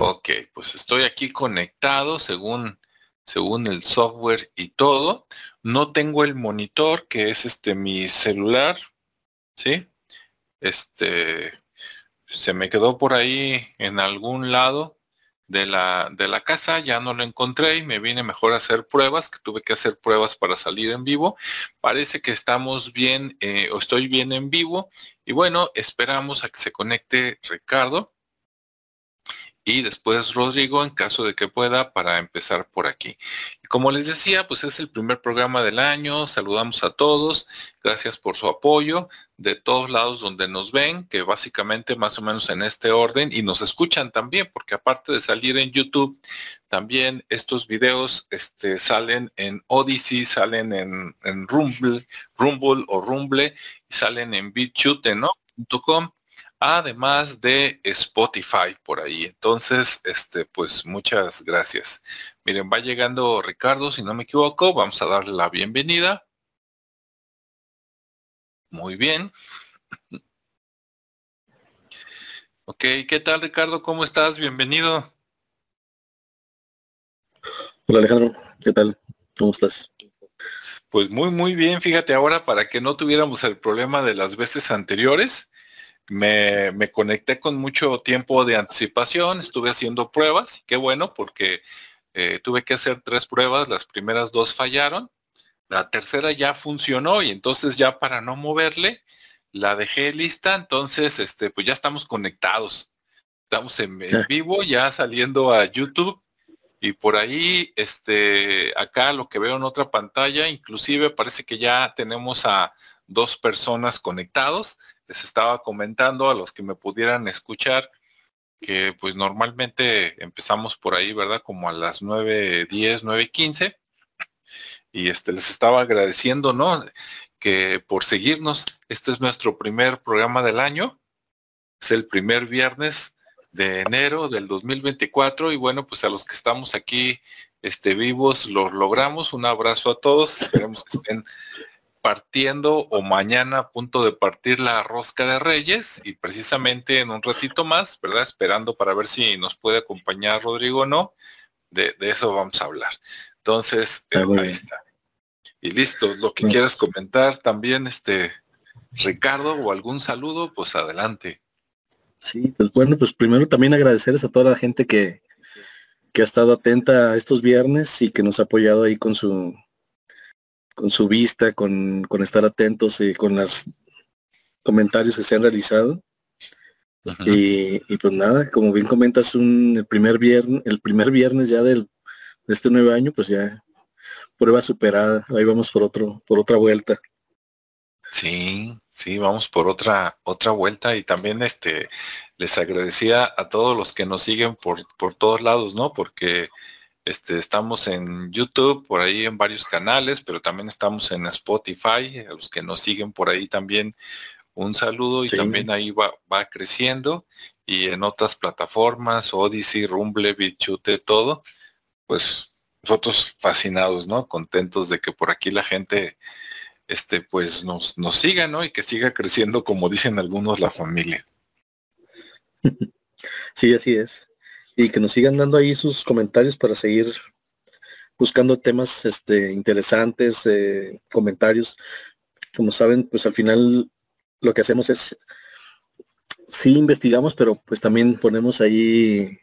Ok, pues estoy aquí conectado según, según el software y todo. No tengo el monitor, que es este mi celular, ¿sí? Este, se me quedó por ahí en algún lado de la, de la casa, ya no lo encontré y me vine mejor a hacer pruebas, que tuve que hacer pruebas para salir en vivo. Parece que estamos bien eh, o estoy bien en vivo y bueno, esperamos a que se conecte Ricardo y después Rodrigo en caso de que pueda para empezar por aquí. Como les decía, pues es el primer programa del año, saludamos a todos, gracias por su apoyo de todos lados donde nos ven, que básicamente más o menos en este orden y nos escuchan también, porque aparte de salir en YouTube, también estos videos este, salen en Odyssey, salen en, en Rumble, Rumble o Rumble, salen en BitChute, ¿no? Además de Spotify por ahí. Entonces, este, pues muchas gracias. Miren, va llegando Ricardo, si no me equivoco, vamos a darle la bienvenida. Muy bien. Ok, ¿qué tal Ricardo? ¿Cómo estás? Bienvenido. Hola Alejandro, ¿qué tal? ¿Cómo estás? Pues muy, muy bien. Fíjate ahora, para que no tuviéramos el problema de las veces anteriores, me, me, conecté con mucho tiempo de anticipación, estuve haciendo pruebas, qué bueno, porque eh, tuve que hacer tres pruebas, las primeras dos fallaron, la tercera ya funcionó y entonces ya para no moverle, la dejé lista, entonces este, pues ya estamos conectados, estamos en, en vivo, ya saliendo a YouTube y por ahí, este, acá lo que veo en otra pantalla, inclusive parece que ya tenemos a dos personas conectados les estaba comentando a los que me pudieran escuchar que pues normalmente empezamos por ahí, ¿verdad? Como a las 9.10, 9.15. Y este les estaba agradeciendo, ¿no? Que por seguirnos, este es nuestro primer programa del año. Es el primer viernes de enero del 2024 y bueno, pues a los que estamos aquí este vivos los logramos. Un abrazo a todos. Esperemos que estén partiendo o mañana a punto de partir la rosca de Reyes y precisamente en un ratito más, ¿verdad? Esperando para ver si nos puede acompañar Rodrigo o no. De, eso vamos a hablar. Entonces, eh, ahí está. Y listo, lo que quieras comentar también, este, Ricardo, o algún saludo, pues adelante. Sí, pues bueno, pues primero también agradecerles a toda la gente que, que ha estado atenta a estos viernes y que nos ha apoyado ahí con su con su vista, con, estar atentos y con los comentarios que se han realizado. Y, pues nada, como bien comentas, un, el primer viernes, el primer viernes ya del, de este nuevo año, pues ya prueba superada. Ahí vamos por otro, por otra vuelta. Sí, sí, vamos por otra, otra vuelta y también este les agradecía a todos los que nos siguen por, por todos lados, ¿no? Porque este, estamos en YouTube, por ahí en varios canales, pero también estamos en Spotify, a los que nos siguen por ahí también un saludo y también ahí va, va creciendo y en otras plataformas, Odyssey, Rumble, Bichute, todo, pues nosotros fascinados, ¿no? Contentos de que por aquí la gente este pues nos, nos siga, ¿no? Y que siga creciendo como dicen algunos la familia. Sí, así es y que nos sigan dando ahí sus comentarios para seguir buscando temas este, interesantes, eh, comentarios. Como saben, pues al final lo que hacemos es, sí investigamos, pero pues también ponemos ahí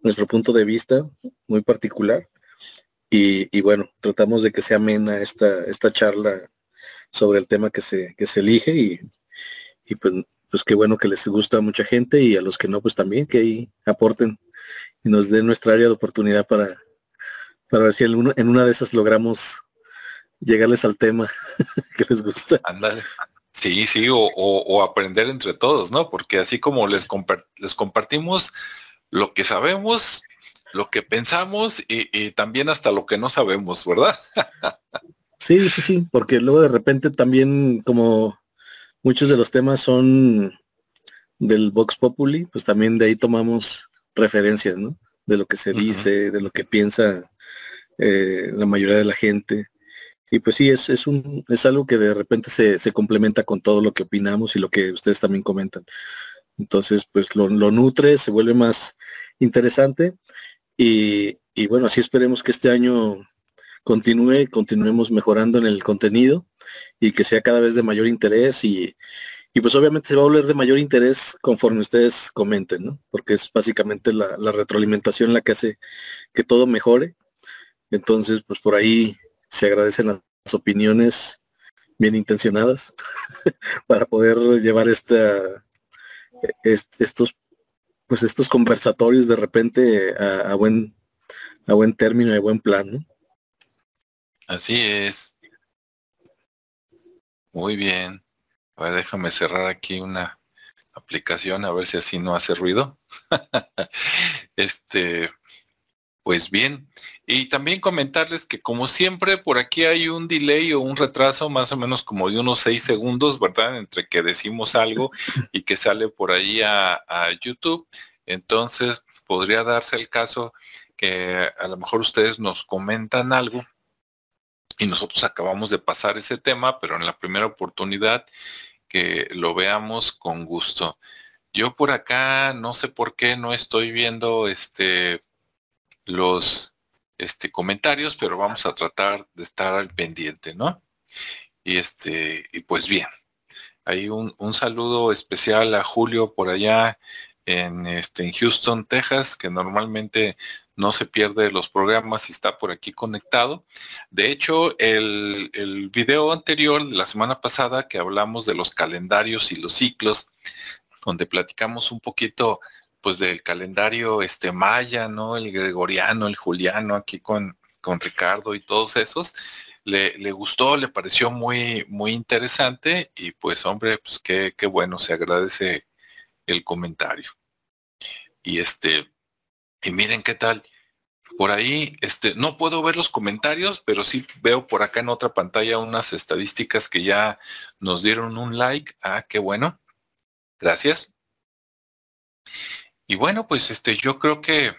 nuestro punto de vista muy particular. Y, bueno, tratamos de que sea amena esta, esta charla sobre el tema que se, que se elige y, y pues, pues qué bueno que les gusta a mucha gente y a los que no, pues también que ahí aporten y nos dé nuestra área de oportunidad para, para ver si en una, en una de esas logramos llegarles al tema que les gusta. Sí, sí, o, aprender entre todos, ¿no? Porque así como les, les compartimos lo que sabemos, lo que pensamos y, también hasta lo que no sabemos, ¿verdad? sí, sí, sí, porque luego de repente también como muchos de los temas son del Vox Populi, pues también de ahí tomamos referencias, ¿no? De lo que se dice, de lo que piensa eh, la mayoría de la gente. Y pues sí, es, es, un, es algo que de repente se, se, complementa con todo lo que opinamos y lo que ustedes también comentan. Entonces, pues lo, nutre, se vuelve más interesante y, y, bueno, así esperemos que este año continúe, continuemos mejorando en el contenido y que sea cada vez de mayor interés y, y pues obviamente se va a volver de mayor interés conforme ustedes comenten, ¿no? Porque es básicamente la, retroalimentación la que hace que todo mejore. Entonces, pues por ahí se agradecen las, opiniones bien intencionadas para poder llevar esta, estos pues estos conversatorios de repente a, buen a buen término y a buen plan, ¿no? Así es. Muy bien. A ver, déjame cerrar aquí una aplicación a ver si así no hace ruido. este, pues bien. Y también comentarles que como siempre por aquí hay un delay o un retraso más o menos como de unos seis segundos, ¿verdad? Entre que decimos algo y que sale por ahí a, a YouTube. Entonces podría darse el caso que a lo mejor ustedes nos comentan algo y nosotros acabamos de pasar ese tema, pero en la primera oportunidad que lo veamos con gusto. Yo por acá no sé por qué no estoy viendo este los este comentarios, pero vamos a tratar de estar al pendiente, ¿no? Y este, y pues bien. Hay un, un saludo especial a Julio por allá en, este, en Houston, Texas, que normalmente no se pierde los programas y está por aquí conectado. De hecho, el, el video anterior la semana pasada que hablamos de los calendarios y los ciclos, donde platicamos un poquito pues del calendario este maya, ¿no? El gregoriano, el juliano, aquí con, con Ricardo y todos esos. Le, le, gustó, le pareció muy, muy interesante y pues hombre, pues qué, qué bueno, se agradece el comentario. Y este, y miren qué tal. Por ahí, este, no puedo ver los comentarios, pero sí veo por acá en otra pantalla unas estadísticas que ya nos dieron un like. Ah, qué bueno. Gracias. Y bueno, pues este, yo creo que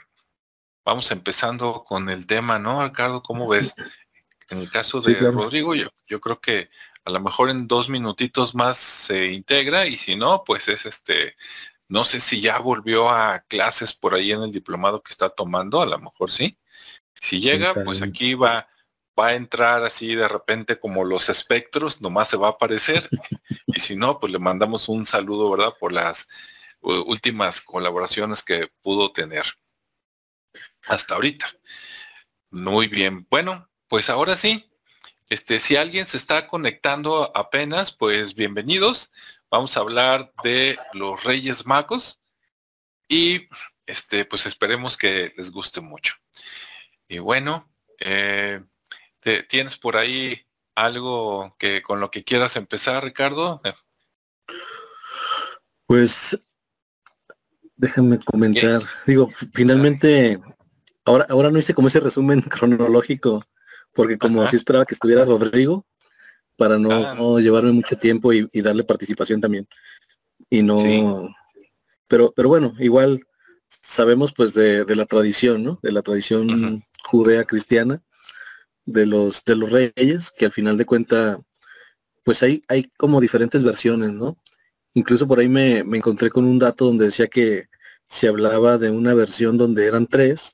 vamos empezando con el tema, ¿no, Ricardo? ¿Cómo ves? En el caso de Rodrigo, yo, yo creo que a lo mejor en dos minutitos más se integra y si no, pues es este no sé si ya volvió a clases por ahí en el diplomado que está tomando, a lo mejor sí. Si llega, pues aquí va, va a entrar así de repente como los espectros, nomás se va a aparecer. y si no, pues le mandamos un saludo, ¿verdad? Por las últimas colaboraciones que pudo tener hasta ahorita. Muy bien. Bueno, pues ahora sí, este, si alguien se está conectando apenas, pues bienvenidos. Vamos a hablar de los Reyes Magos y este, pues esperemos que les guste mucho. Y bueno, eh, ¿tienes por ahí algo que con lo que quieras empezar, Ricardo? Pues déjame comentar. Digo, finalmente, ahora, ahora no hice como ese resumen cronológico, porque como así esperaba que estuviera Rodrigo, para no, llevarme mucho tiempo y, darle participación también. Y no, pero, pero bueno, igual sabemos pues de, la tradición, ¿no? De la tradición judea cristiana, de los, de los reyes, que al final de cuenta, pues hay, hay como diferentes versiones, ¿no? Incluso por ahí me, encontré con un dato donde decía que se hablaba de una versión donde eran tres,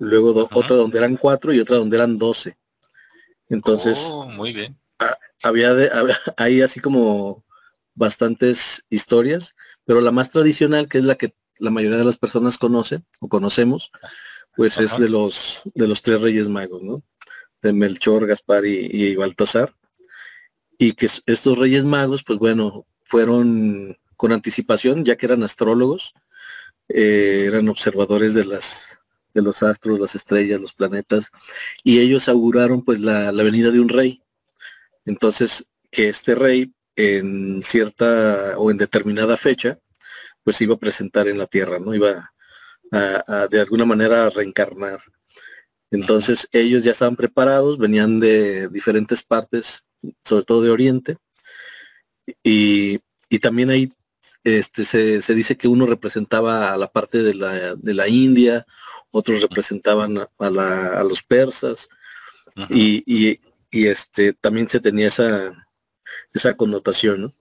luego otra donde eran cuatro y otra donde eran doce. Entonces, oh, muy bien había, de, hay así como bastantes historias, pero la más tradicional, que es la que la mayoría de las personas conocen o conocemos, pues es de los de los tres reyes magos, ¿no? De Melchor, Gaspar y, Baltasar. Y que estos reyes magos, pues bueno, fueron con anticipación, ya que eran astrólogos, eh, eran observadores de las de los astros, las estrellas, los planetas, y ellos auguraron pues la, la venida de un rey. Entonces, que este rey en cierta o en determinada fecha, pues iba a presentar en la tierra, ¿no? Iba a, de alguna manera a reencarnar. Entonces ellos ya estaban preparados, venían de diferentes partes, sobre todo de Oriente, y, también ahí este, se, dice que uno representaba a la parte de la, de la India, otros representaban a, los persas, y, y este también se tenía esa, esa connotación, ¿no?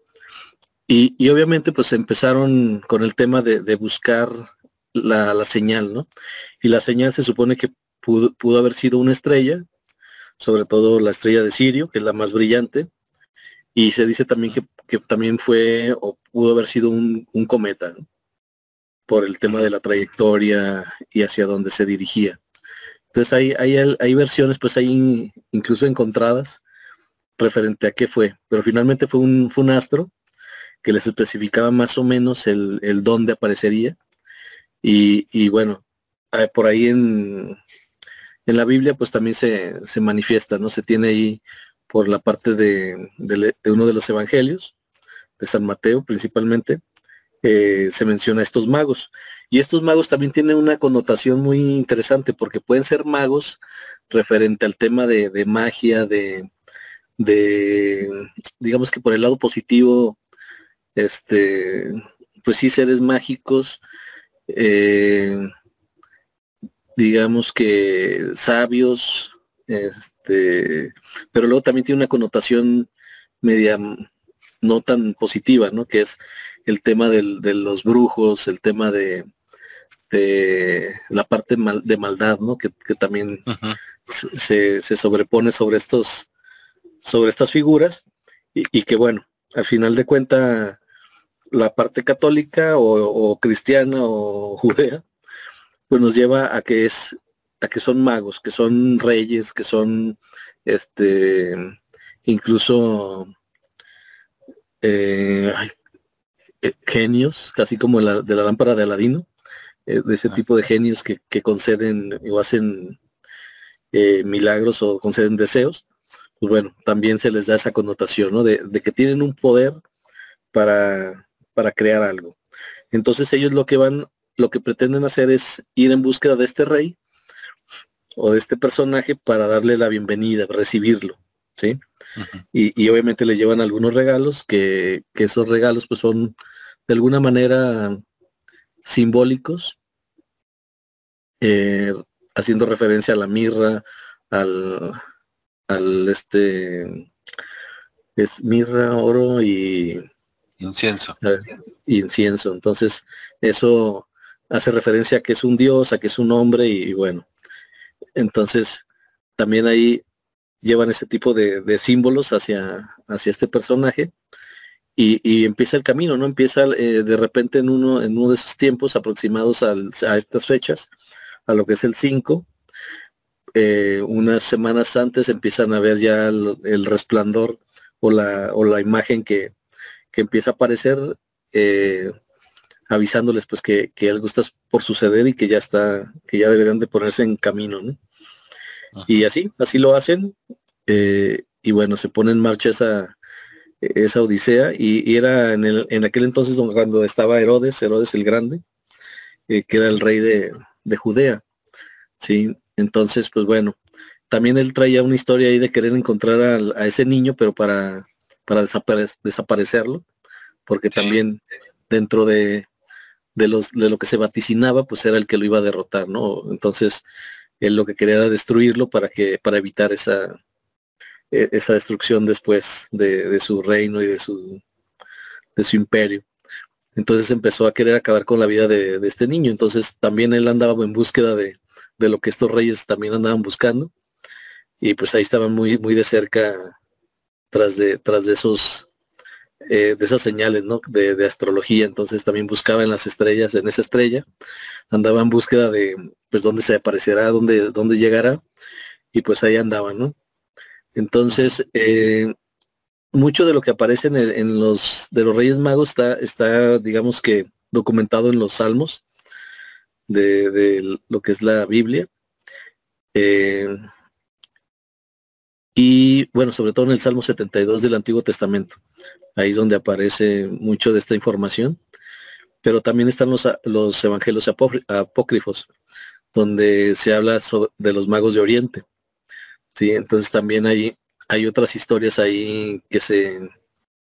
Y, obviamente pues empezaron con el tema de, buscar la, señal, ¿no? Y la señal se supone que pudo, pudo haber sido una estrella, sobre todo la estrella de Sirio, que es la más brillante, y se dice también que, también fue o pudo haber sido un, cometa, por el tema de la trayectoria y hacia dónde se dirigía. Entonces hay, hay, versiones, pues hay incluso encontradas referente a qué fue, pero finalmente fue un, fue un astro que les especificaba más o menos el, el dónde aparecería. Y, y bueno, eh, por ahí en, en la Biblia pues también se, se manifiesta, ¿no? Se tiene ahí por la parte de, uno de los evangelios, de San Mateo principalmente, eh, se menciona estos magos. Y estos magos también tienen una connotación muy interesante porque pueden ser magos referente al tema de, magia, de, digamos que por el lado positivo, este, pues sí, seres mágicos, eh, digamos que sabios, este, pero luego también tiene una connotación media no tan positiva, ¿no? Que es el tema de los brujos, el tema de, la parte de maldad, ¿no? Que, también se, sobrepone sobre estos, sobre estas figuras y, que bueno, al final de cuenta la parte católica o, o cristiana o judea, pues nos lleva a que es a que son magos, que son reyes, que son este incluso eh, eh, genios, casi como la, de la lámpara de Aladino, eh, de ese tipo de genios que, conceden o hacen milagros o conceden deseos, pues bueno, también se les da esa connotación, ¿no? De, de que tienen un poder para, para crear algo. Entonces ellos lo que van, lo que pretenden hacer es ir en búsqueda de este rey o de este personaje para darle la bienvenida, recibirlo, ¿sí? y, obviamente le llevan algunos regalos, que, esos regalos pues son de alguna manera simbólicos, eh, haciendo referencia a la mirra, al, al este, es mirra, oro y... Incienso. incienso. Entonces, eso hace referencia a que es un dios, a que es un hombre y bueno, entonces, también ahí llevan ese tipo de, símbolos hacia, hacia este personaje y, empieza el camino, ¿no? Empieza eh, de repente en uno, en uno de esos tiempos aproximados a estas fechas, a lo que es el 5, eh, unas semanas antes empiezan a ver ya el, resplandor o la, o la imagen que, empieza a aparecer, eh, avisándoles pues que, que, algo está por suceder y que ya está, que ya deberían de ponerse en camino, ¿no? Y así, así lo hacen. Eh, y bueno, se pone en marcha esa, esa odisea. Y, era en, el, en aquel entonces cuando estaba Herodes, Herodes el Grande, eh, que era el rey de, Judea. Sí, entonces, pues bueno, también él traía una historia ahí de querer encontrar a, ese niño, pero para, para desaparecerlo, porque también dentro de, de, los, de lo que se vaticinaba, pues era el que lo iba a derrotar, ¿no? Entonces, él lo que quería era destruirlo para que para evitar esa e, esa destrucción después de, su reino y de su de su imperio. Entonces empezó a querer acabar con la vida de, este niño. Entonces también él andaba en búsqueda de, lo que estos reyes también andaban buscando. Y pues ahí estaban muy muy de cerca tras de tras de esos eh, de esas señales ¿no? de, de astrología entonces también buscaba en las estrellas en esa estrella andaba en búsqueda de pues dónde se aparecerá, dónde, dónde llegará, y pues ahí andaban, ¿no? Entonces, eh, mucho de lo que aparece en, los de los Reyes Magos está, está, digamos que, documentado en los Salmos de, lo que es la Biblia. Eh, y bueno, sobre todo en el Salmo 72 del Antiguo Testamento. Ahí es donde aparece mucho de esta información pero también están los, los evangelios apócrifos, donde se habla de los magos de Oriente. ¿sí? Entonces también hay, hay otras historias ahí que se,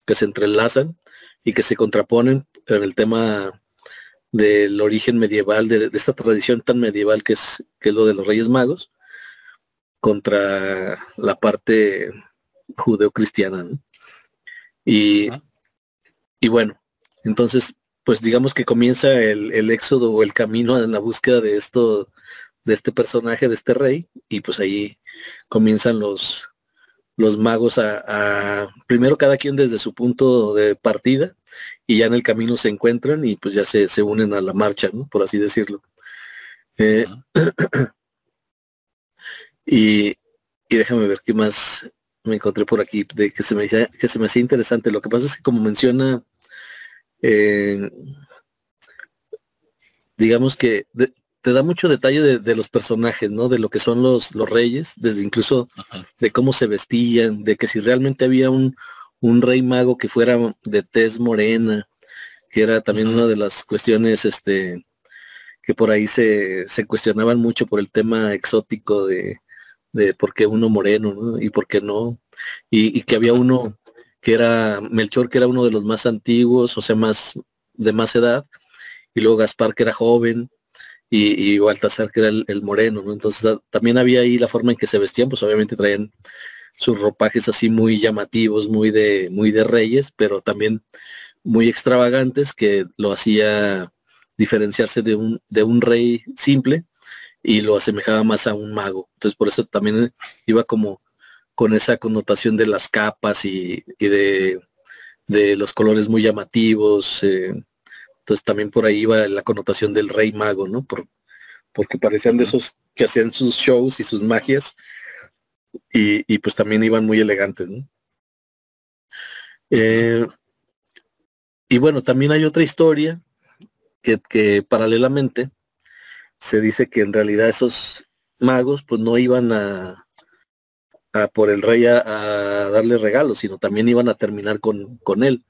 que se entrelazan y que se contraponen en el tema del origen medieval, de, esta tradición tan medieval que es, que es lo de los Reyes Magos, contra la parte judeocristiana. Y, y bueno, entonces, pues digamos que comienza el, el éxodo o el camino en la búsqueda de esto, de este personaje, de este rey, y pues ahí comienzan los, los magos a, primero cada quien desde su punto de partida y ya en el camino se encuentran y pues ya se, se unen a la marcha, ¿no? por así decirlo. Eh, y, y, déjame ver qué más me encontré por aquí de que se me que se me hacía interesante. Lo que pasa es que como menciona eh, digamos que te da mucho detalle de, los personajes, ¿no? De lo que son los, los reyes, desde incluso de cómo se vestían, de que si realmente había un, un rey mago que fuera de tez morena, que era también una de las cuestiones este, que por ahí se, se cuestionaban mucho por el tema exótico de, de por qué uno moreno ¿no? y por qué no. Y, que había uno que era Melchor, que era uno de los más antiguos, o sea, más de más edad, y luego Gaspar, que era joven, y, y Baltasar, que era el, moreno, ¿no? Entonces también había ahí la forma en que se vestían, pues obviamente traían sus ropajes así muy llamativos, muy de, muy de reyes, pero también muy extravagantes, que lo hacía diferenciarse de un, de un rey simple y lo asemejaba más a un mago. Entonces por eso también iba como con esa connotación de las capas y, de, de, los colores muy llamativos, eh, entonces también por ahí iba la connotación del rey mago, ¿no? Por, porque parecían de esos que hacían sus shows y sus magias y, pues también iban muy elegantes, ¿no? Eh, y bueno, también hay otra historia que, paralelamente se dice que en realidad esos magos pues no iban a, a por el rey a, darle regalos, sino también iban a terminar con, con él.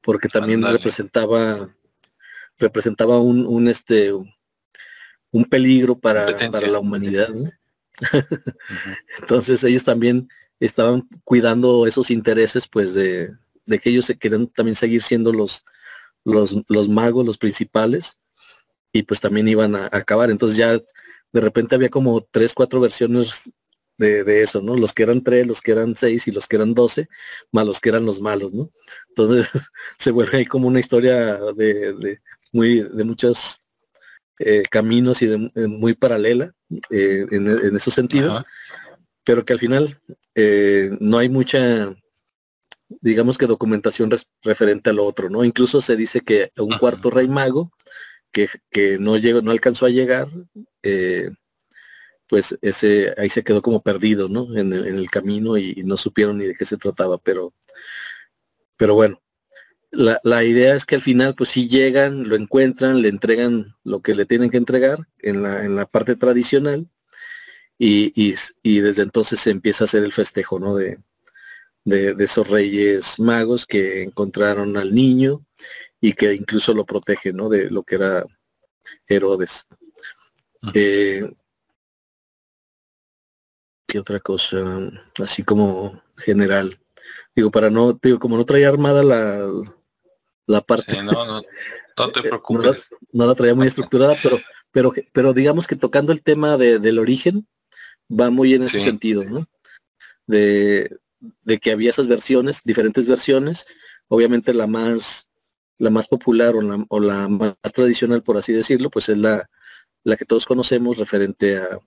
Porque también representaba representaba un, un, este un peligro para, para la humanidad. Entonces ellos también estaban cuidando esos intereses pues de, de que ellos se querían también seguir siendo los, los, los magos, los principales, y pues también iban a, a, acabar. Entonces ya de repente había como tres, cuatro versiones de, eso, ¿no? Los que eran tres, los que eran seis y los que eran doce, más los que eran los malos, ¿no? Entonces se vuelve ahí como una historia de, muy, de muchos eh, caminos y de, muy paralela eh, en, esos sentidos, pero que al final eh, no hay mucha, digamos que documentación referente al otro, ¿no? Incluso se dice que un cuarto rey mago que, no llegó, no alcanzó a llegar, pues ese ahí se quedó como perdido, ¿no? En el, camino y, no supieron ni de qué se trataba, pero, pero bueno, la, la, idea es que al final pues si llegan, lo encuentran, le entregan lo que le tienen que entregar en la, en la parte tradicional y, y, desde entonces se empieza a hacer el festejo, ¿no? De, de, esos reyes magos que encontraron al niño y que incluso lo protegen, ¿no? De lo que era Herodes. Eh, ¿Qué otra cosa? Así como general. Digo, para no, digo, como no traía armada la, la parte. no, no, no te preocupes. no, la, traía muy estructurada, pero, pero, pero digamos que tocando el tema de, del origen, va muy en ese sentido, ¿no? De, de que había esas versiones, diferentes versiones, obviamente la más, la más popular o la, o la más tradicional, por así decirlo, pues es la, la que todos conocemos referente a,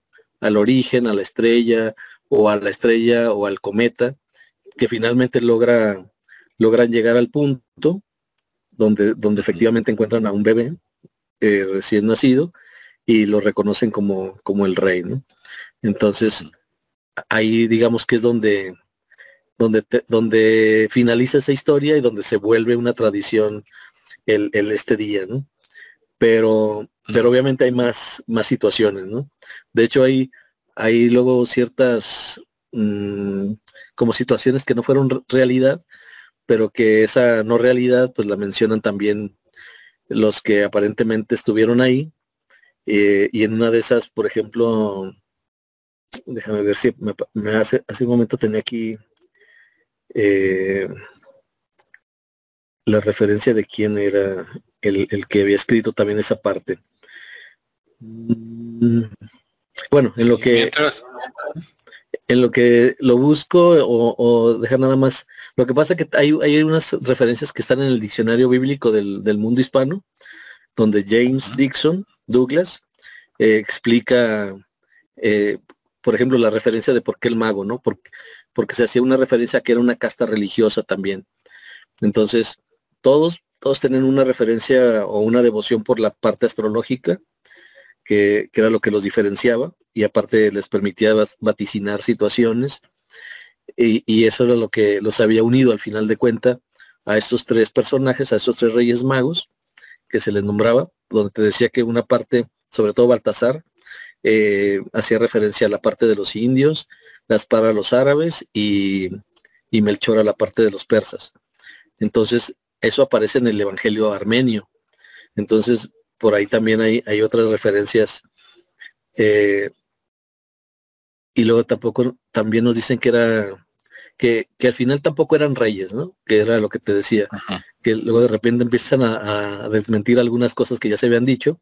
al origen, a la estrella, o a la estrella o al cometa, que finalmente logra, logran llegar al punto donde, donde efectivamente encuentran a un bebé eh, recién nacido y lo reconocen como, como el rey, ¿no? Entonces, ahí digamos que es donde, donde, donde finaliza esa historia y donde se vuelve una tradición el, el este día, ¿no? Pero pero obviamente hay más, más situaciones, ¿no? De hecho, hay, hay luego ciertas mmm, como situaciones que no fueron realidad, pero que esa no realidad, pues la mencionan también los que aparentemente estuvieron ahí. Eh, y en una de esas, por ejemplo, déjame ver si me, hace, hace un momento tenía aquí eh, la referencia de quién era el, el, que había escrito también esa parte. Mm, bueno, en lo que en lo que lo busco o, dejar nada más. Lo que pasa es que hay, hay unas referencias que están en el diccionario bíblico del, mundo hispano, donde James Dixon Douglas eh, explica, eh, por ejemplo, la referencia de por qué el mago, ¿no? Porque, porque se hacía una referencia a que era una casta religiosa también. Entonces, todos, todos tienen una referencia o una devoción por la parte astrológica que, era lo que los diferenciaba y aparte les permitía vaticinar situaciones y, eso era lo que los había unido al final de cuenta a estos tres personajes, a estos tres reyes magos que se les nombraba, donde te decía que una parte, sobre todo Baltasar, eh, hacía referencia a la parte de los indios, las para los árabes y, y Melchor a la parte de los persas. Entonces, eso aparece en el Evangelio armenio. Entonces, por ahí también hay, hay otras referencias. Eh, y luego tampoco, también nos dicen que era, que, al final tampoco eran reyes, ¿no? Que era lo que te decía. Que luego de repente empiezan a, desmentir algunas cosas que ya se habían dicho.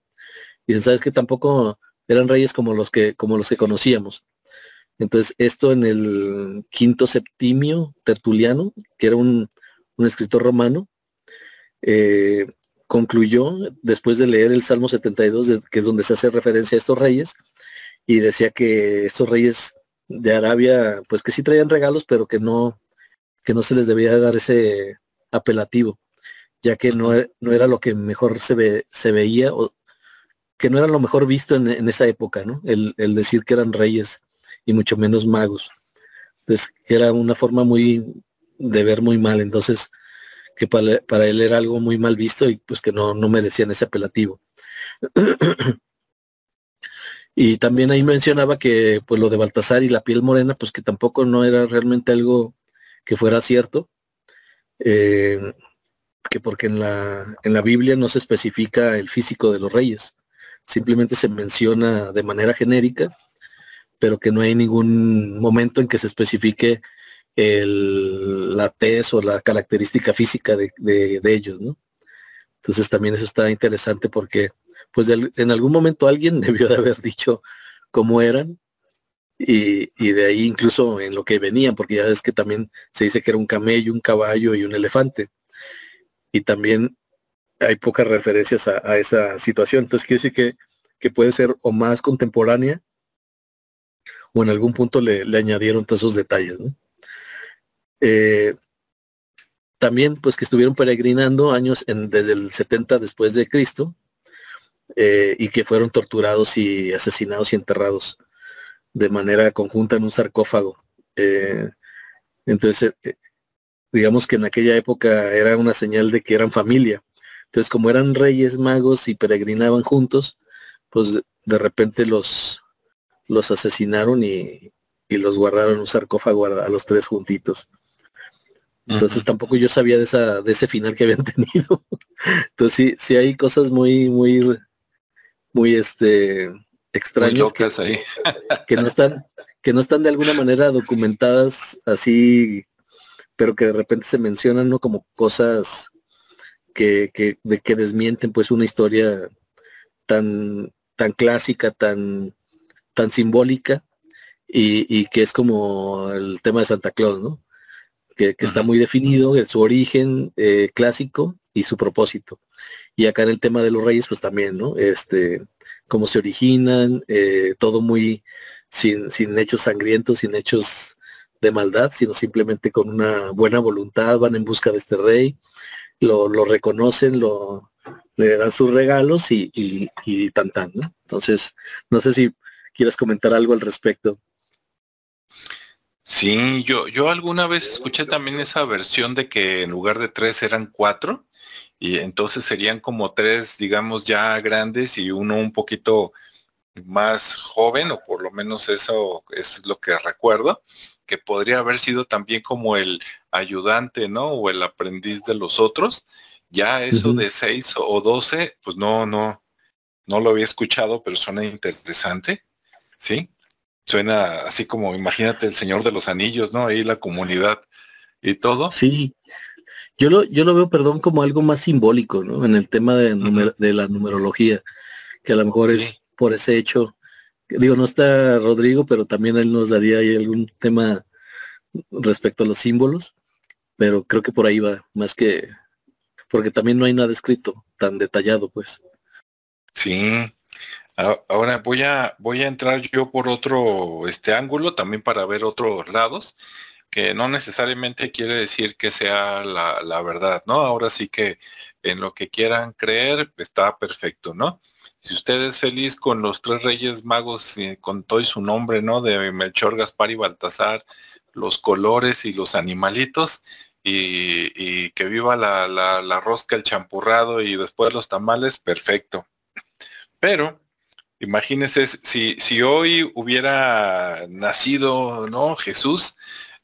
Y sabes que tampoco eran reyes como los que, como los que conocíamos. Entonces, esto en el quinto septimio tertuliano, que era un, un escritor romano, eh, concluyó después de leer el Salmo 72, que es donde se hace referencia a estos reyes, y decía que estos reyes de Arabia, pues que sí traían regalos, pero que no, que no se les debía dar ese apelativo, ya que no, no era lo que mejor se, ve, se veía, o que no era lo mejor visto en, esa época, ¿no? El, decir que eran reyes y mucho menos magos. Entonces, que era una forma muy de ver muy mal. Entonces, que para, él era algo muy mal visto y pues que no, no merecían ese apelativo. y también ahí mencionaba que pues lo de Baltasar y la piel morena, pues que tampoco no era realmente algo que fuera cierto. Eh, que porque en la, en la Biblia no se especifica el físico de los reyes, simplemente se menciona de manera genérica, pero que no hay ningún momento en que se especifique la tez o la característica física de, ellos, ¿no? Entonces también eso está interesante porque pues en algún momento alguien debió de haber dicho cómo eran y, de ahí incluso en lo que venían, porque ya es que también se dice que era un camello, un caballo y un elefante. Y también hay pocas referencias a, esa situación. Entonces quiere decir que, que, puede ser o más contemporánea o en algún punto le, añadieron todos esos detalles. Eh, también pues que estuvieron peregrinando años desde el 70 después de Cristo eh, y que fueron torturados y asesinados y enterrados de manera conjunta en un sarcófago. Eh, entonces, digamos que en aquella época era una señal de que eran familia. Entonces, como eran reyes magos y peregrinaban juntos, pues de repente los, los asesinaron y, y los guardaron en un sarcófago a los tres juntitos. Entonces tampoco yo sabía de esa, de ese final que habían tenido. Entonces sí, sí hay cosas muy, muy, muy este extrañas que, ahí. que no están, que no están de alguna manera documentadas así, pero que de repente se mencionan ¿no? como cosas que, que, de que desmienten pues una historia tan, tan clásica, tan, tan simbólica, y, y que es como el tema de Santa Claus, ¿no? que, está muy definido, su origen eh, clásico y su propósito. Y acá en el tema de los reyes, pues también, ¿no? Este, cómo se originan, eh, todo muy sin, sin hechos sangrientos, sin hechos de maldad, sino simplemente con una buena voluntad, van en busca de este rey, lo, reconocen, lo, le dan sus regalos y, y, y tan tan, ¿no? Entonces, no sé si quieras comentar algo al respecto. Sí, yo, yo alguna vez escuché también esa versión de que en lugar de tres eran cuatro y entonces serían como tres, digamos, ya grandes y uno un poquito más joven, o por lo menos eso es lo que recuerdo, que podría haber sido también como el ayudante, ¿no? O el aprendiz de los otros. Ya eso de seis o doce, pues no, no, no lo había escuchado, pero suena interesante, ¿sí? Suena así como, imagínate el Señor de los Anillos, ¿no? Ahí la comunidad y todo. Sí, yo lo, yo lo veo, perdón, como algo más simbólico, ¿no? En el tema de, de la numerología, que a lo mejor es por ese hecho Digo, no está Rodrigo, pero también él nos daría ahí algún tema respecto a los símbolos, pero creo que por ahí va, más que, porque también no hay nada escrito tan detallado, pues. Sí. Ahora voy a voy a entrar yo por otro este ángulo también para ver otros lados que no necesariamente quiere decir que sea la, la verdad, ¿no? Ahora sí que en lo que quieran creer está perfecto, ¿no? Si usted es feliz con los tres reyes magos, y con todo y su nombre, ¿no? De Melchor, Gaspar y Baltasar, los colores y los animalitos, y, que viva la, la, rosca, el champurrado y después los tamales, perfecto. Pero, imagínese si, si hoy hubiera nacido, ¿no? Jesús,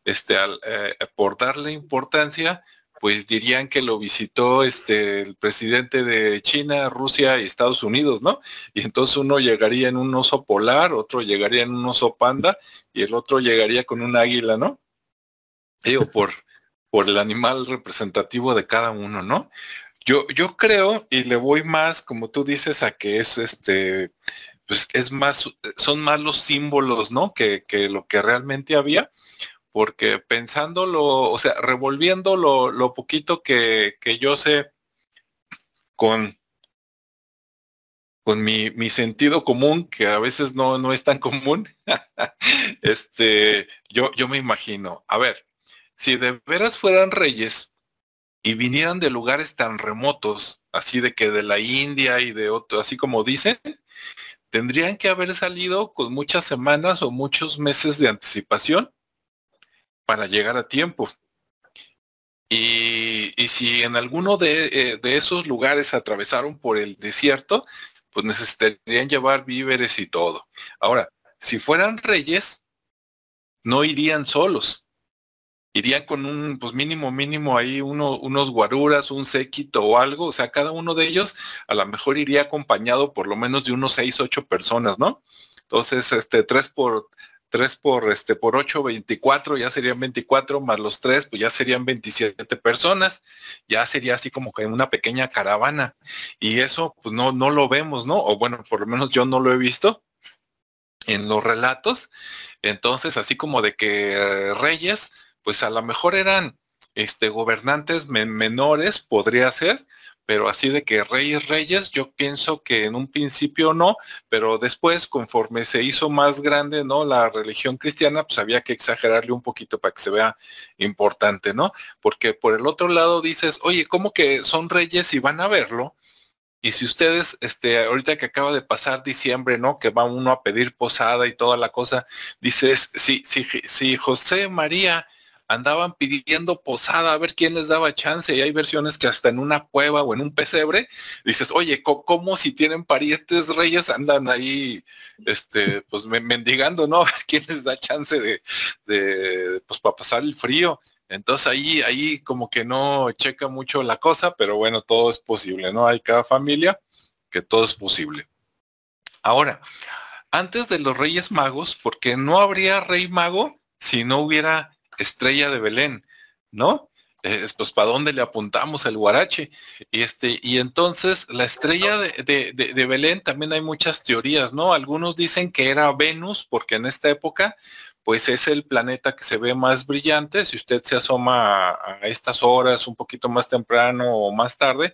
este, eh, por darle importancia, pues dirían que lo visitó este el presidente de China, Rusia y Estados Unidos, ¿no? Y entonces uno llegaría en un oso polar, otro llegaría en un oso panda y el otro llegaría con un águila, ¿no? Digo, por, por el animal representativo de cada uno, ¿no? Yo, yo creo, y le voy más, como tú dices, a que es este, pues es más, son más los símbolos, ¿no? Que, que lo que realmente había porque pensándolo, o sea, revolviendo lo, poquito que, yo sé con, con mi, sentido común, que a veces no, no es tan común, este, yo, yo me imagino, a ver, si de veras fueran reyes y vinieran de lugares tan remotos, así de que de la India y de otro, así como dicen, tendrían que haber salido con muchas semanas o muchos meses de anticipación para llegar a tiempo. Y, si en alguno eh, de, esos lugares atravesaron por el desierto, pues necesitarían llevar víveres y todo. Ahora, si fueran reyes, no irían solos. Irían con un, pues mínimo, mínimo ahí uno, unos guaruras, un séquito o algo. O sea, cada uno de ellos a lo mejor iría acompañado por lo menos de unos seis, ocho personas, ¿no? Entonces, este, tres por 3 por, este, por 8, 24, ya serían 24, más los 3, pues ya serían 27 personas, ya sería así como que una pequeña caravana. Y eso, pues no, no lo vemos, ¿no? O bueno, por lo menos yo no lo he visto en los relatos. Entonces, así como de que eh, reyes, pues a lo mejor eran este, gobernantes menores, podría ser, pero así de que reyes, reyes, yo pienso que en un principio no, pero después, conforme se hizo más grande, ¿no? La religión cristiana, pues había que exagerarle un poquito para que se vea importante, ¿no? Porque por el otro lado dices, oye, ¿cómo que son reyes y van a verlo? Y si ustedes, este, ahorita que acaba de pasar diciembre, ¿no? Que va uno a pedir posada y toda la cosa, dices, si, si, si José María andaban pidiendo posada a ver quién les daba chance y hay versiones que hasta en una cueva o en un pesebre dices, oye, ¿cómo si tienen parientes reyes andan ahí, este, pues mendigando, ¿no? A ver quién les da chance de, de pues para pasar el frío. Entonces ahí, ahí como que no checa mucho la cosa, pero bueno, todo es posible, ¿no? Hay cada familia que todo es posible. Ahora, antes de los Reyes Magos, porque no habría Rey Mago si no hubiera estrella de Belén, ¿no? Es, pues para dónde le apuntamos el guarache. Y este, y entonces la estrella de, de, Belén también hay muchas teorías, ¿no? Algunos dicen que era Venus, porque en esta época, pues es el planeta que se ve más brillante. Si usted se asoma a, estas horas, un poquito más temprano o más tarde,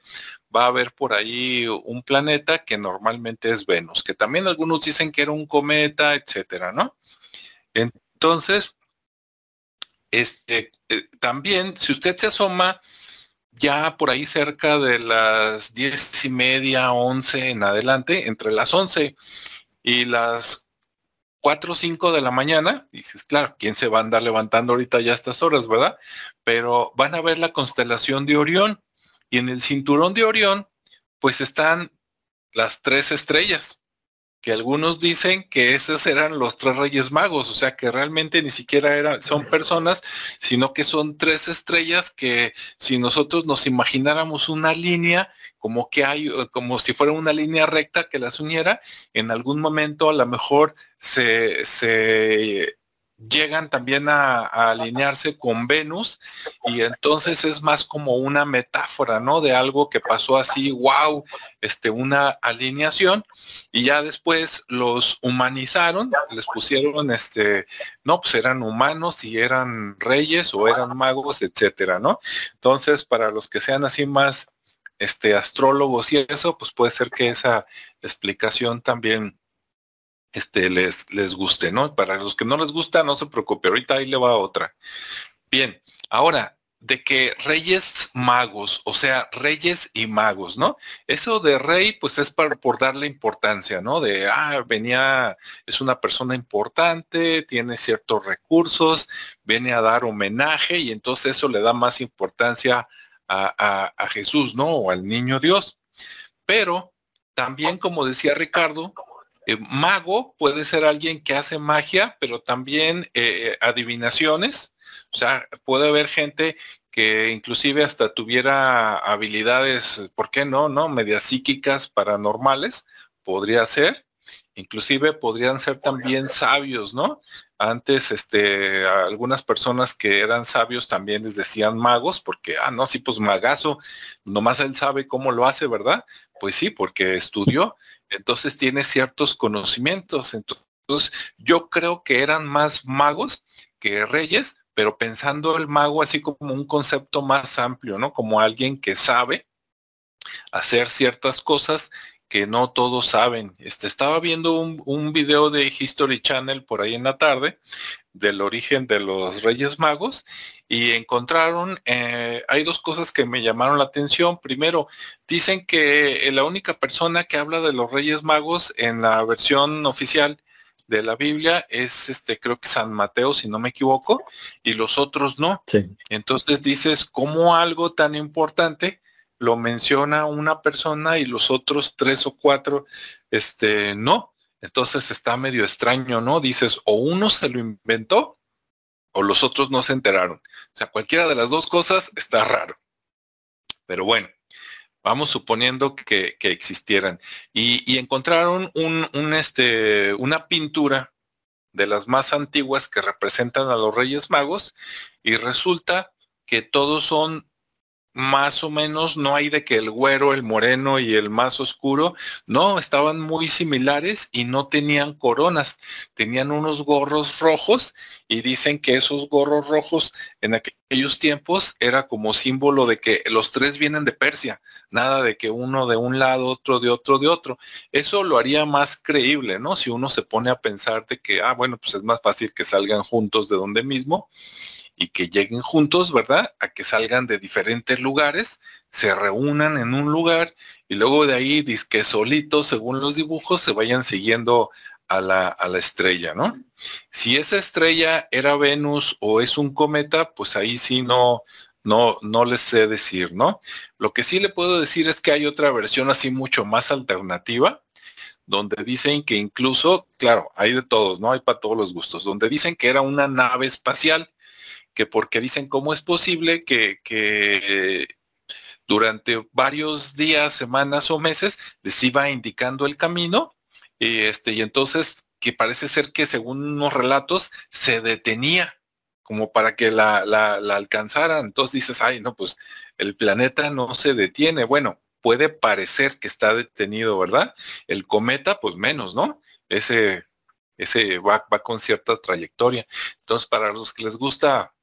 va a ver por ahí un planeta que normalmente es Venus, que también algunos dicen que era un cometa, etcétera, ¿no? Entonces, este, eh, también, si usted se asoma ya por ahí cerca de las diez y media, once en adelante, entre las once y las cuatro o cinco de la mañana, dices, claro, ¿quién se va a andar levantando ahorita ya a estas horas, verdad? Pero van a ver la constelación de Orión y en el cinturón de Orión, pues están las tres estrellas que algunos dicen que esos eran los tres reyes magos, o sea que realmente ni siquiera eran, son personas, sino que son tres estrellas que si nosotros nos imagináramos una línea, como que hay, como si fuera una línea recta que las uniera, en algún momento a lo mejor se, se llegan también a, alinearse con Venus y entonces es más como una metáfora, ¿no? De algo que pasó así, wow, este, una alineación y ya después los humanizaron, les pusieron, este, no, pues eran humanos y eran reyes o eran magos, etcétera, ¿no? Entonces, para los que sean así más, este, astrólogos y eso, pues puede ser que esa explicación también este, les, les guste, ¿no? Para los que no les gusta, no se preocupe, ahorita ahí le va otra. Bien, ahora, de que reyes magos, o sea, reyes y magos, ¿no? Eso de rey, pues es para, por darle importancia, ¿no? De, ah, venía, es una persona importante, tiene ciertos recursos, viene a dar homenaje y entonces eso le da más importancia a, a Jesús, ¿no? O al niño Dios. Pero también, como decía Ricardo, eh, mago puede ser alguien que hace magia, pero también eh, adivinaciones. O sea, puede haber gente que inclusive hasta tuviera habilidades, ¿por qué no? ¿No? Medias psíquicas paranormales, podría ser. Inclusive podrían ser también sabios, ¿no? Antes, este, algunas personas que eran sabios también les decían magos, porque, ah, no, sí, pues magazo, nomás él sabe cómo lo hace, ¿verdad? Pues sí, porque estudió entonces tiene ciertos conocimientos. Entonces, yo creo que eran más magos que reyes, pero pensando el mago así como un concepto más amplio, ¿no? Como alguien que sabe hacer ciertas cosas que no todos saben. Este, estaba viendo un, un, video de History Channel por ahí en la tarde del origen de los Reyes Magos y encontraron, eh, hay dos cosas que me llamaron la atención. Primero, dicen que eh, la única persona que habla de los Reyes Magos en la versión oficial de la Biblia es este, creo que San Mateo, si no me equivoco, y los otros no. Entonces dices, ¿cómo algo tan importante lo menciona una persona y los otros tres o cuatro, este, no. Entonces está medio extraño, ¿no? Dices, o uno se lo inventó o los otros no se enteraron. O sea, cualquiera de las dos cosas está raro. Pero bueno, vamos suponiendo que, existieran. Y, encontraron un, este, una pintura de las más antiguas que representan a los Reyes Magos y resulta que todos son más o menos no hay de que el güero, el moreno y el más oscuro, no, estaban muy similares y no tenían coronas, tenían unos gorros rojos y dicen que esos gorros rojos en aquellos tiempos era como símbolo de que los tres vienen de Persia, nada de que uno de un lado, otro de otro de otro. Eso lo haría más creíble, ¿no? Si uno se pone a pensar de que, ah, bueno, pues es más fácil que salgan juntos de donde mismo y que lleguen juntos, ¿verdad? A que salgan de diferentes lugares, se reúnan en un lugar y luego de ahí, que solitos, según los dibujos, se vayan siguiendo a la, a la estrella, ¿no? Si esa estrella era Venus o es un cometa, pues ahí sí no, no, no les sé decir, ¿no? Lo que sí le puedo decir es que hay otra versión así mucho más alternativa, donde dicen que incluso, claro, hay de todos, ¿no? Hay para todos los gustos, donde dicen que era una nave espacial que porque dicen cómo es posible que, durante varios días, semanas o meses les iba indicando el camino y, este, y entonces que parece ser que según unos relatos se detenía como para que la, la, la alcanzaran. Entonces dices, ay, no, pues el planeta no se detiene. Bueno, puede parecer que está detenido, ¿verdad? El cometa, pues menos, ¿no? Ese, ese va, va con cierta trayectoria. Entonces, para los que les gusta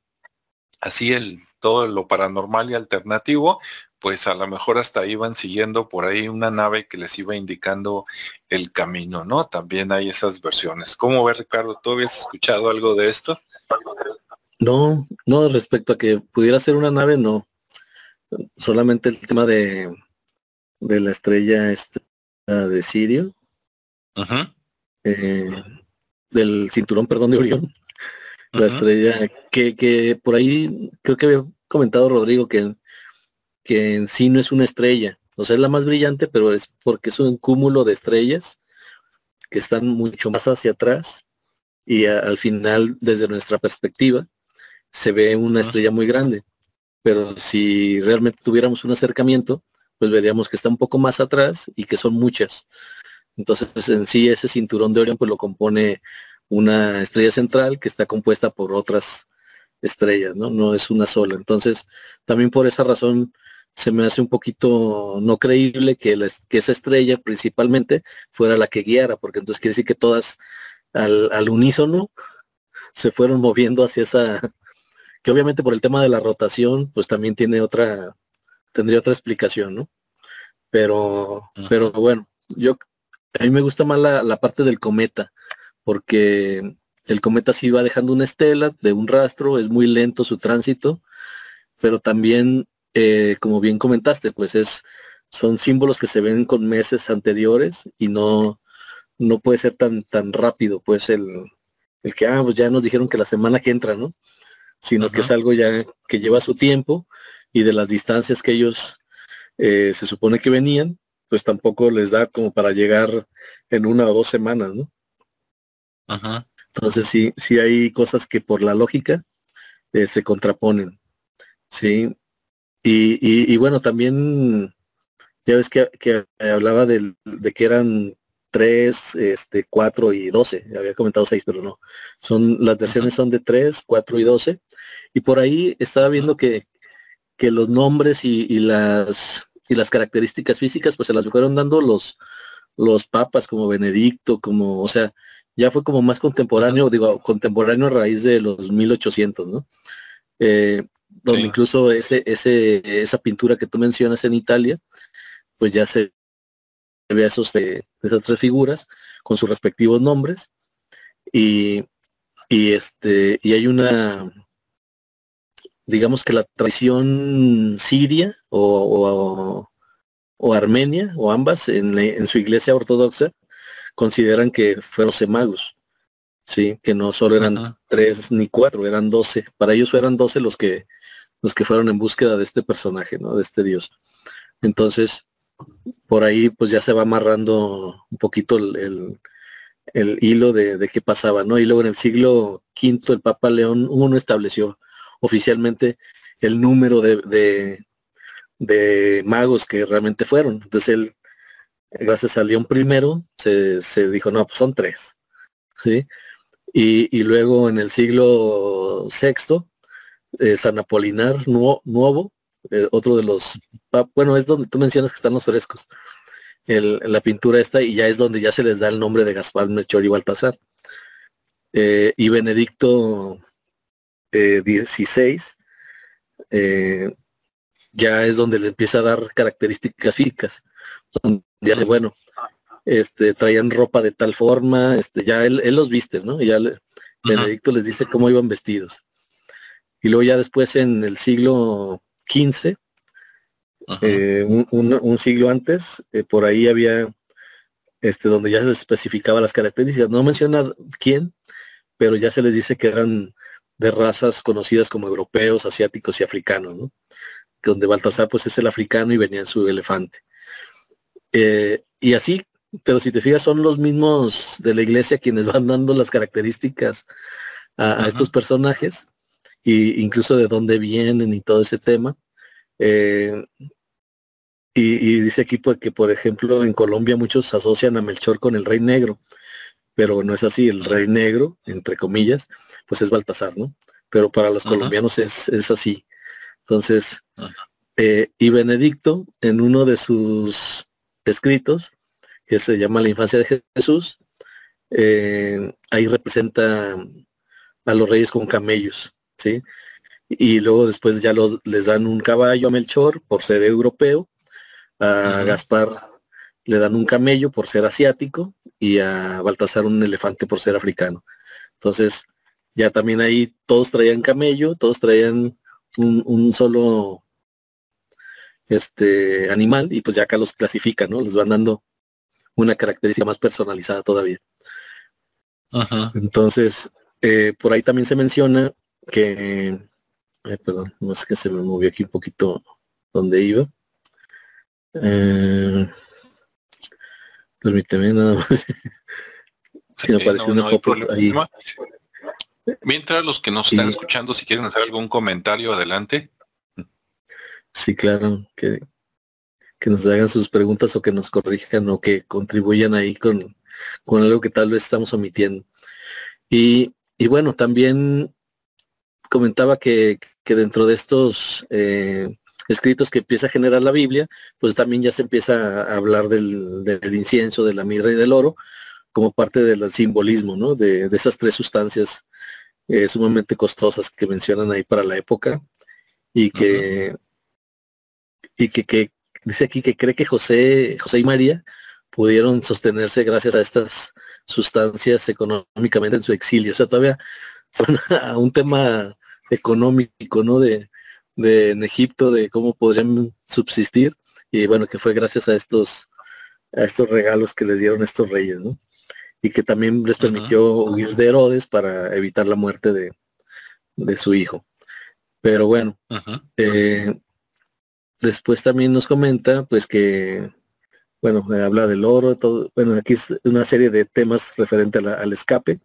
así el todo lo paranormal y alternativo, pues a lo mejor hasta iban siguiendo por ahí una nave que les iba indicando el camino, ¿no? También hay esas versiones. ¿Cómo ves, Ricardo? ¿Tú habías escuchado algo de esto? No, no, respecto a que pudiera ser una nave, no. Solamente el tema de, de la estrella esta de Sirio. Eh, del cinturón, perdón, de Orión la estrella, que, que por ahí creo que había comentado Rodrigo que, que en sí no es una estrella, o sea, es la más brillante, pero es porque es un cúmulo de estrellas que están mucho más hacia atrás y al final, desde nuestra perspectiva, se ve una estrella muy grande. Pero si realmente tuviéramos un acercamiento, pues veríamos que está un poco más atrás y que son muchas. Entonces, en sí, ese cinturón de Orión pues lo compone una estrella central que está compuesta por otras estrellas, ¿no? No es una sola. Entonces, también por esa razón se me hace un poquito no creíble que, que esa estrella principalmente fuera la que guiara, porque entonces quiere decir que todas al, al unísono se fueron moviendo hacia esa, que obviamente por el tema de la rotación, pues también tiene otra, tendría otra explicación, ¿no? Pero, pero bueno, yo, a mí me gusta más la, la parte del cometa, porque el cometa sí va dejando una estela de un rastro, es muy lento su tránsito, pero también, eh, como bien comentaste, pues es, son símbolos que se ven con meses anteriores y no, no puede ser tan, tan rápido, pues el, el que, ah, pues ya nos dijeron que la semana que entra, ¿no? Sino que es algo ya que lleva su tiempo y de las distancias que ellos eh, se supone que venían, pues tampoco les da como para llegar en una o dos semanas, ¿no? Ajá. Entonces sí, sí hay cosas que por la lógica eh, se contraponen. Sí. Y, y, bueno, también ya ves que, hablaba de que eran 3, este, 4 y 12. Había comentado 6, pero no. Son, las versiones son de 3, 4 y 12. Y por ahí estaba viendo que, que los nombres y, y, las y las características físicas pues se las fueron dando los los papas como Benedicto, como, o sea, ya fue como más contemporáneo, digo, contemporáneo a raíz de los 1800, ¿no? Eh, donde incluso ese, ese, esa pintura que tú mencionas en Italia, pues ya se ve esos de, esas tres figuras con sus respectivos nombres y, y este y hay una digamos que la tradición siria o, o, Armenia o ambas en, en su iglesia ortodoxa consideran que fueron semagos, sí, que no solo eran tres ni cuatro, eran doce. Para ellos eran doce los que los que fueron en búsqueda de este personaje, ¿no? De este dios. Entonces, por ahí pues ya se va amarrando un poquito el, el, hilo de, de, qué pasaba, ¿no? Y luego en el siglo V el Papa León I estableció oficialmente el número de, de, de magos que realmente fueron. Entonces él gracias a León primero se, se dijo, no, pues son tres. ¿sí? Y, y luego en el siglo VI, eh, San Apolinar Nuevo, eh, otro de los, bueno, es donde tú mencionas que están los frescos, la pintura esta, y ya es donde ya se les da el nombre de Gaspar, Melchor y Baltasar. Eh, y Benedicto XVI, ya es donde le empieza a dar características físicas dice, bueno, este, traían ropa de tal forma, este, ya él, los viste, ¿no? Y ya Benedicto les dice cómo iban vestidos. Y luego ya después en el siglo XV, eh, un, siglo antes, eh, por ahí había este donde ya se especificaba las características. No menciona quién, pero ya se les dice que eran de razas conocidas como europeos, asiáticos y africanos, ¿no? Donde Baltasar pues es el africano y venía en su elefante. Eh, y así, pero si te fijas, son los mismos de la iglesia quienes van dando las características a, estos personajes, e incluso de dónde vienen y todo ese tema. Eh, y, dice aquí porque, pues, por ejemplo, en Colombia muchos asocian a Melchor con el Rey Negro, pero no es así, el Rey Negro, entre comillas, pues es Baltasar, ¿no? Pero para los colombianos es, es, así. Entonces, eh, y Benedicto, en uno de sus escritos, que se llama La infancia de Jesús. Eh, ahí representa a los reyes con camellos, ¿sí? Y luego después ya les dan un caballo a Melchor por ser europeo, a Gaspar le dan un camello por ser asiático y a Baltasar un elefante por ser africano. Entonces, ya también ahí todos traían camello, todos traían un, un solo este animal y pues ya acá los clasifican, ¿no? Les van dando una característica más personalizada todavía. Entonces, eh, por ahí también se menciona que, perdón, no es que se me movió aquí un poquito donde iba. Eh, permíteme nada más. Sí, me apareció una ahí. Mientras los que nos están escuchando, si quieren hacer algún comentario, adelante. Sí, claro, que, que nos hagan sus preguntas o que nos corrijan o que contribuyan ahí con, con algo que tal vez estamos omitiendo. Y, bueno, también comentaba que, dentro de estos eh, escritos que empieza a generar la Biblia, pues también ya se empieza a hablar del, incienso, de la mirra y del oro, como parte del simbolismo, ¿no? De, esas tres sustancias eh, sumamente costosas que mencionan ahí para la época y que, y que, dice aquí que cree que José, José y María pudieron sostenerse gracias a estas sustancias económicamente en su exilio. O sea, todavía son a un tema económico, ¿no? De, de en Egipto, de cómo podrían subsistir. Y bueno, que fue gracias a estos, a estos regalos que les dieron estos reyes, ¿no? Y que también les permitió huir de Herodes para evitar la muerte de, de su hijo. Pero bueno, eh, después también nos comenta pues que bueno, habla del oro, todo, bueno, aquí es una serie de temas referente al escape,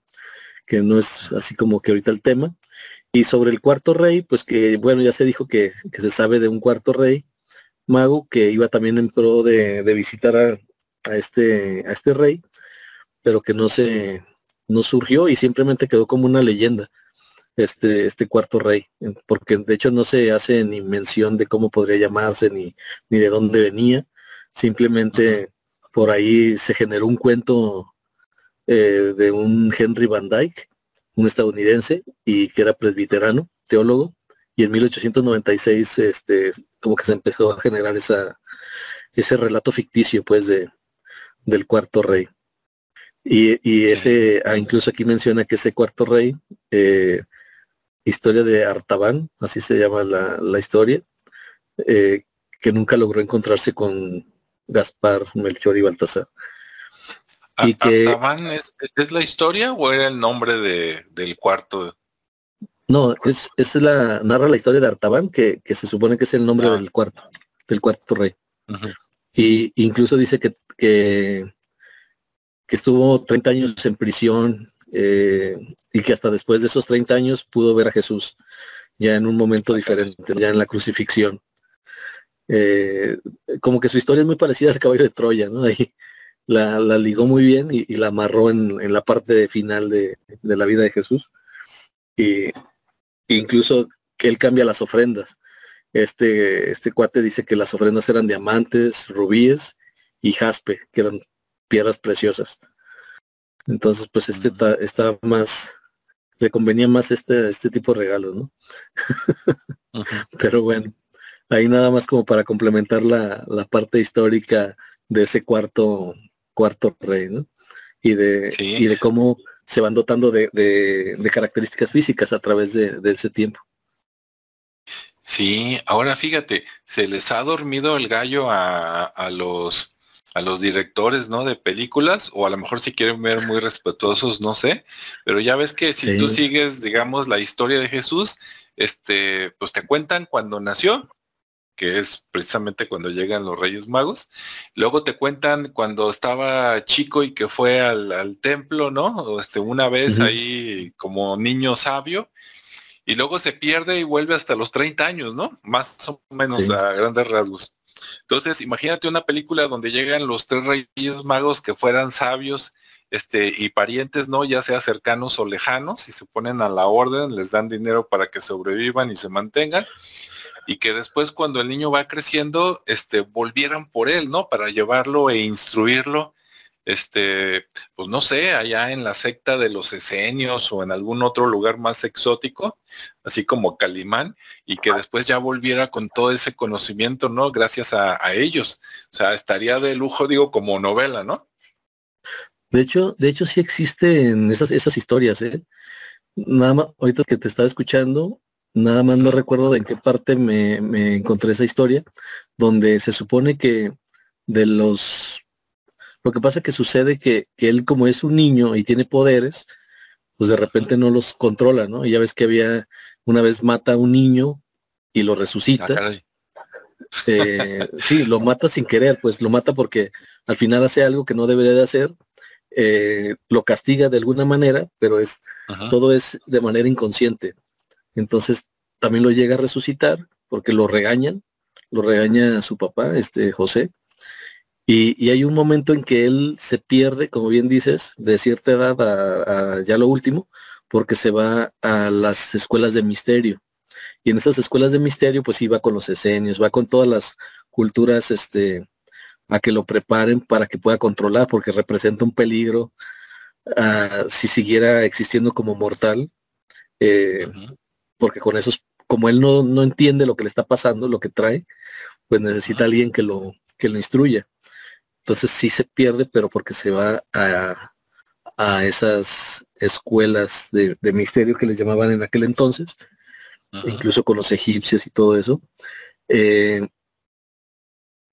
que no es así como que ahorita el tema. Y sobre el cuarto rey, pues que, bueno, ya se dijo que, se sabe de un cuarto rey mago que iba también en pro de, visitar a, este, a este rey, pero que no se, no surgió y simplemente quedó como una leyenda este, este cuarto rey, porque de hecho no se hace ni mención de cómo podría llamarse ni, ni de dónde venía. Simplemente por ahí se generó un cuento eh, de un Henry Van Dyke, un estadounidense, y que era presbiterano, teólogo, y en 1896 este, como que se empezó a generar esa, ese relato ficticio pues de, del cuarto rey. Y, ese, ah, incluso aquí menciona que ese cuarto rey, eh, historia de Artaban, así se llama la, historia, eh, que nunca logró encontrarse con, Gaspar, Melchor y Baltasar. Y que, es, la historia o era el nombre de, del cuarto? No, es, es la, narra la historia de Artaban, que, se supone que es el nombre ah. del cuarto, del cuarto rey. Y incluso dice que, que, estuvo 30 años en prisión eh, y que hasta después de esos 30 años pudo ver a Jesús ya en un momento diferente, ya en la crucifixión. Eh, como que su historia es muy parecida al caballo de Troya, ¿no? Ahí la, ligó muy bien y, la amarró en, la parte final de, la vida de Jesús. Y incluso que él cambia las ofrendas. Este, este cuate dice que las ofrendas eran diamantes, rubíes y jaspe, que eran piedras preciosas. Entonces, pues este está, más, le convenía más este, este tipo de regalos, ¿no? Pero bueno, ahí nada más como para complementar la, parte histórica de ese cuarto cuarto rey, ¿no? Y de, y de cómo se van dotando de, características físicas a través de, ese tiempo. Sí, ahora fíjate, se les ha dormido el gallo a, los a los directores, ¿no? De películas, o a lo mejor si quieren ver muy respetuosos, no sé, pero ya ves que si tú sigues, digamos, la historia de Jesús, este, pues te cuentan cuando nació, que es precisamente cuando llegan los Reyes Magos. Luego te cuentan cuando estaba chico y que fue al, templo, ¿no? Este, una vez ahí como niño sabio. Y luego se pierde y vuelve hasta los 30 años, ¿no? Más o menos a grandes rasgos. Entonces, imagínate una película donde llegan los tres reyes magos que fueran sabios este, y parientes, ¿no? Ya sea cercanos o lejanos, y se ponen a la orden, les dan dinero para que sobrevivan y se mantengan y que después cuando el niño va creciendo, este, volvieran por él, ¿no? Para llevarlo e instruirlo, este, pues no sé, allá en la secta de los esenios o en algún otro lugar más exótico, así como Calimán, y que después ya volviera con todo ese conocimiento, ¿no? Gracias a, ellos. O sea, estaría de lujo, digo, como novela, ¿no? De hecho, de hecho sí existen esas, esas historias, ¿eh? Nada más, ahorita que te estaba escuchando, Nada más no recuerdo en qué parte me, encontré esa historia, donde se supone que de los... Lo que pasa que sucede que, él como es un niño y tiene poderes, pues de repente no los controla, ¿no? Y ya ves que había, una vez mata a un niño y lo resucita. Ah, eh, sí, lo mata sin querer, pues lo mata porque al final hace algo que no debería de hacer, eh, lo castiga de alguna manera, pero es todo es de manera inconsciente. Entonces también lo llega a resucitar porque lo regañan, lo regaña a su papá, este José, Y, hay un momento en que él se pierde, como bien dices, de cierta edad a, ya lo último, porque se va a las escuelas de misterio. Y en esas escuelas de misterio, pues iba con los esenios, va con todas las culturas este, a que lo preparen para que pueda controlar, porque representa un peligro ah, si siguiera existiendo como mortal, eh, porque con esos, como él no, no, entiende lo que le está pasando, lo que trae, pues necesita alguien que lo, que lo instruya. Entonces sí se pierde, pero porque se va a, a esas escuelas de, misterio que les llamaban en aquel entonces, incluso con los egipcios y todo eso. Eh,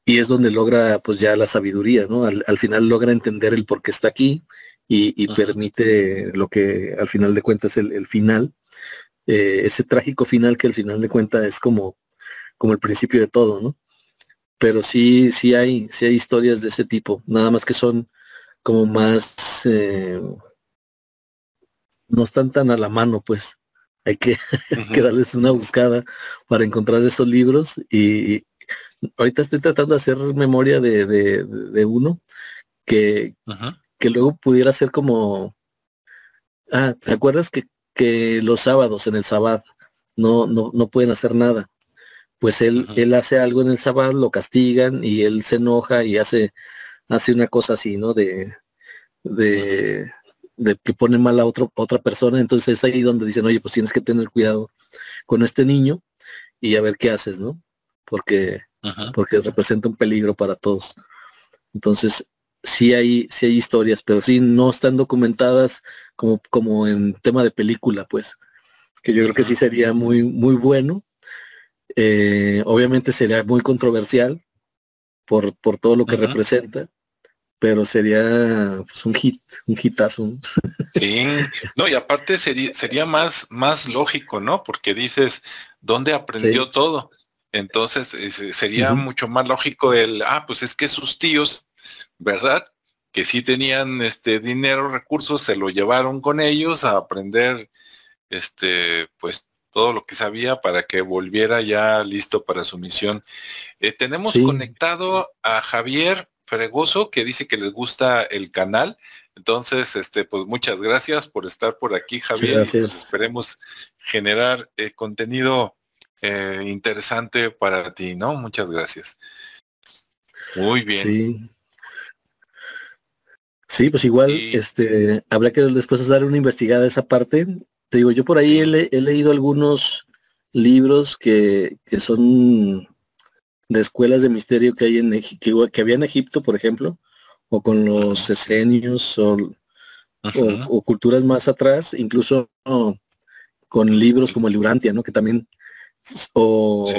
y es donde logra pues ya la sabiduría, ¿no? Al, final logra entender el por qué está aquí y, permite lo que al final de cuentas el, el final, eh, ese trágico final que al final de cuentas es como, como el principio de todo, ¿no? Pero sí, sí hay, sí hay historias de ese tipo, nada más que son como más, eh, no están tan a la mano, pues. Hay que, darles una buscada para encontrar esos libros y, ahorita estoy tratando de hacer memoria de, uno que, que luego pudiera ser como, ah, ¿te acuerdas que, que los sábados en el sábado no, no, no pueden hacer nada? Pues él, él hace algo en el sábado, lo castigan y él se enoja y hace hace una cosa así, ¿no? De, de, que pone mal a otro, otra persona. Entonces es ahí donde dicen, oye, pues tienes que tener cuidado con este niño y a ver qué haces, ¿no? Porque, porque representa un peligro para todos. Entonces, sí hay, sí hay historias, pero sí no están documentadas como, como en tema de película, pues. Que yo creo que sí sería muy, muy bueno. Eh, obviamente sería muy controversial por, por todo lo que representa, pero sería pues, un hit, un hitazo. Sí, no, y aparte sería, sería más, más lógico, ¿no? Porque dices, ¿dónde aprendió todo? Entonces sería mucho más lógico el, ah, pues es que sus tíos, ¿verdad? Que sí tenían este dinero, recursos, se lo llevaron con ellos a aprender, este, pues todo lo que sabía para que volviera ya listo para su misión. Eh, tenemos conectado a Javier Fregoso, que dice que les gusta el canal. Entonces, este, pues muchas gracias por estar por aquí, Javier. Pues, esperemos generar eh, contenido eh, interesante para ti, ¿no? Muchas gracias. Muy bien. Sí. Sí, pues igual, este, habrá que después dar una investigada esa parte. Te digo, yo por ahí he, leído algunos libros que, que son de escuelas de misterio que hay en que, que había en Egipto, por ejemplo, o con los esenios o, o, culturas más atrás, incluso con libros como el Urantia, ¿no? Que también o,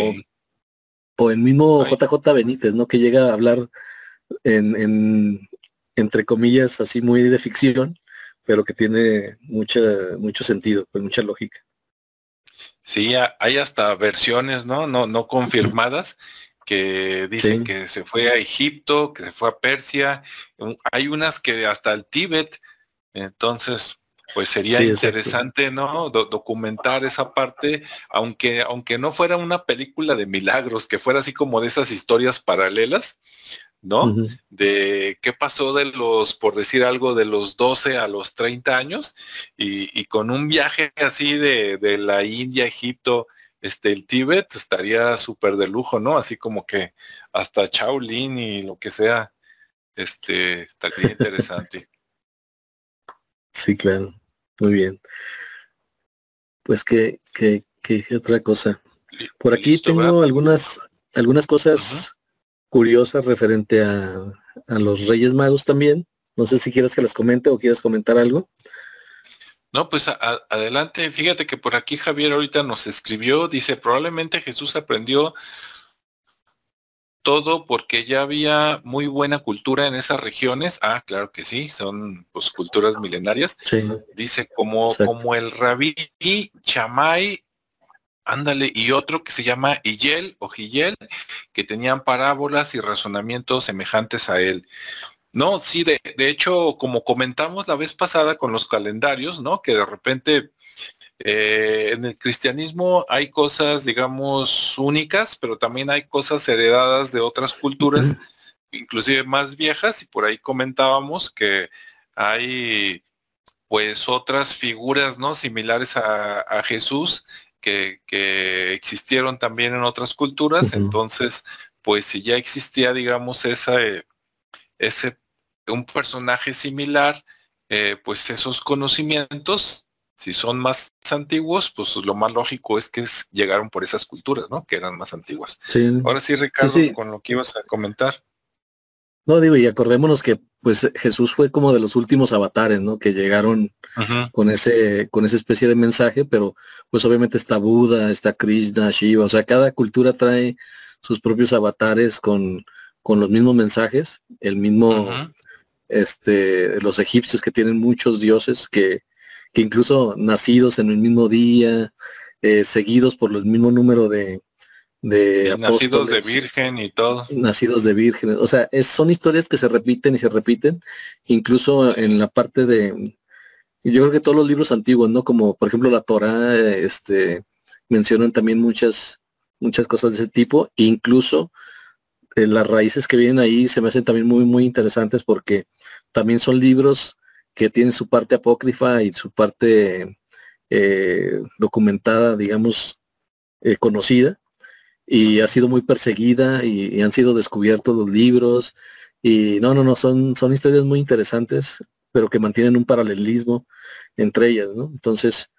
o el mismo JJ Benítez, ¿no? Que llega a hablar en, en, entre comillas así muy de ficción, pero que tiene mucha mucho sentido, pues mucha lógica. Sí, hay hasta versiones, ¿no? No, no confirmadas que dicen que se fue a Egipto, que se fue a Persia, hay unas que hasta el Tíbet, entonces pues sería interesante, ¿no? documentar esa parte, aunque, aunque no fuera una película de milagros, que fuera así como de esas historias paralelas, ¿no? De qué pasó de los, por decir algo, de los 12 a los 30 años, y, con un viaje así de, de la India, Egipto, este, el Tíbet estaría súper de lujo, ¿no? Así como que hasta Shaolin y lo que sea, este, estaría interesante. Sí, claro. Muy bien. Pues que, que, que otra cosa. Por aquí tengo algunas, algunas cosas curiosas referente a, a los Reyes Magos también. No sé si quieres que las comente o quieras comentar algo. No, pues adelante. Fíjate que por aquí Javier ahorita nos escribió, dice, probablemente Jesús aprendió todo porque ya había muy buena cultura en esas regiones. Ah, claro que sí, son pues culturas milenarias. Dice como, como el rabí Chamay, ándale, y otro que se llama Iyel o Giyel, que tenían parábolas y razonamientos semejantes a él. No, sí, de, hecho, como comentamos la vez pasada con los calendarios, ¿no? Que de repente eh, en el cristianismo hay cosas, digamos, únicas, pero también hay cosas heredadas de otras culturas inclusive más viejas y por ahí comentábamos que hay pues otras figuras no similares a, Jesús que, existieron también en otras culturas entonces pues si ya existía digamos esa ese un personaje similar eh, pues esos conocimientos si son más antiguos, pues lo más lógico es que llegaron por esas culturas, ¿no? Que eran más antiguas. Ahora sí, Ricardo, con lo que ibas a comentar. No, digo, y acordémonos que pues Jesús fue como de los últimos avatares, ¿no? Que llegaron con ese, con esa especie de mensaje, pero pues obviamente está Buda, está Krishna, Shiva, o sea, cada cultura trae sus propios avatares con, con los mismos mensajes, el mismo, este, los egipcios que tienen muchos dioses que, que incluso nacidos en el mismo día, eh, seguidos por el mismo número de, de nacidos de virgen y todo. Nacidos de virgen. O sea, son historias que se repiten y se repiten, incluso en la parte de, yo creo que todos los libros antiguos, ¿no? Como por ejemplo la Torah, este, mencionan también muchas, muchas cosas de ese tipo, incluso eh, las raíces que vienen ahí se me hacen también muy, muy interesantes porque también son libros que tiene su parte apócrifa y su parte eh, documentada, digamos, eh, conocida, y ha sido muy perseguida y, han sido descubiertos los libros. Y no, no, no, son, son historias muy interesantes, pero que mantienen un paralelismo entre ellas, ¿no? Entonces,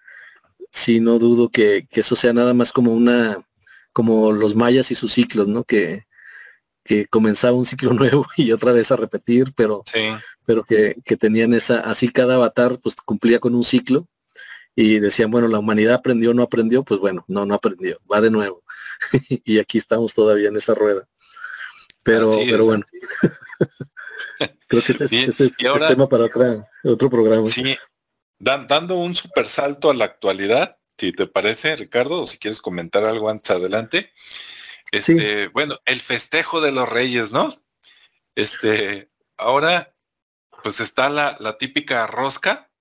sí, no dudo que, que eso sea nada más como una, como los mayas y sus ciclos, ¿no? Que, que comenzaba un ciclo nuevo y otra vez a repetir, pero, pero que, tenían esa, así cada avatar pues cumplía con un ciclo y decían, bueno, la humanidad aprendió o no aprendió, pues bueno, no, no aprendió, va de nuevo. y aquí estamos todavía en esa rueda. Pero, pero bueno. Creo que ese, es el tema para otro programa. Sí, dando un super salto a la actualidad, si te parece, Ricardo, o si quieres comentar algo antes adelante. Este, bueno, el festejo de los reyes, ¿no? Este, ahora, pues está la, la típica rosca,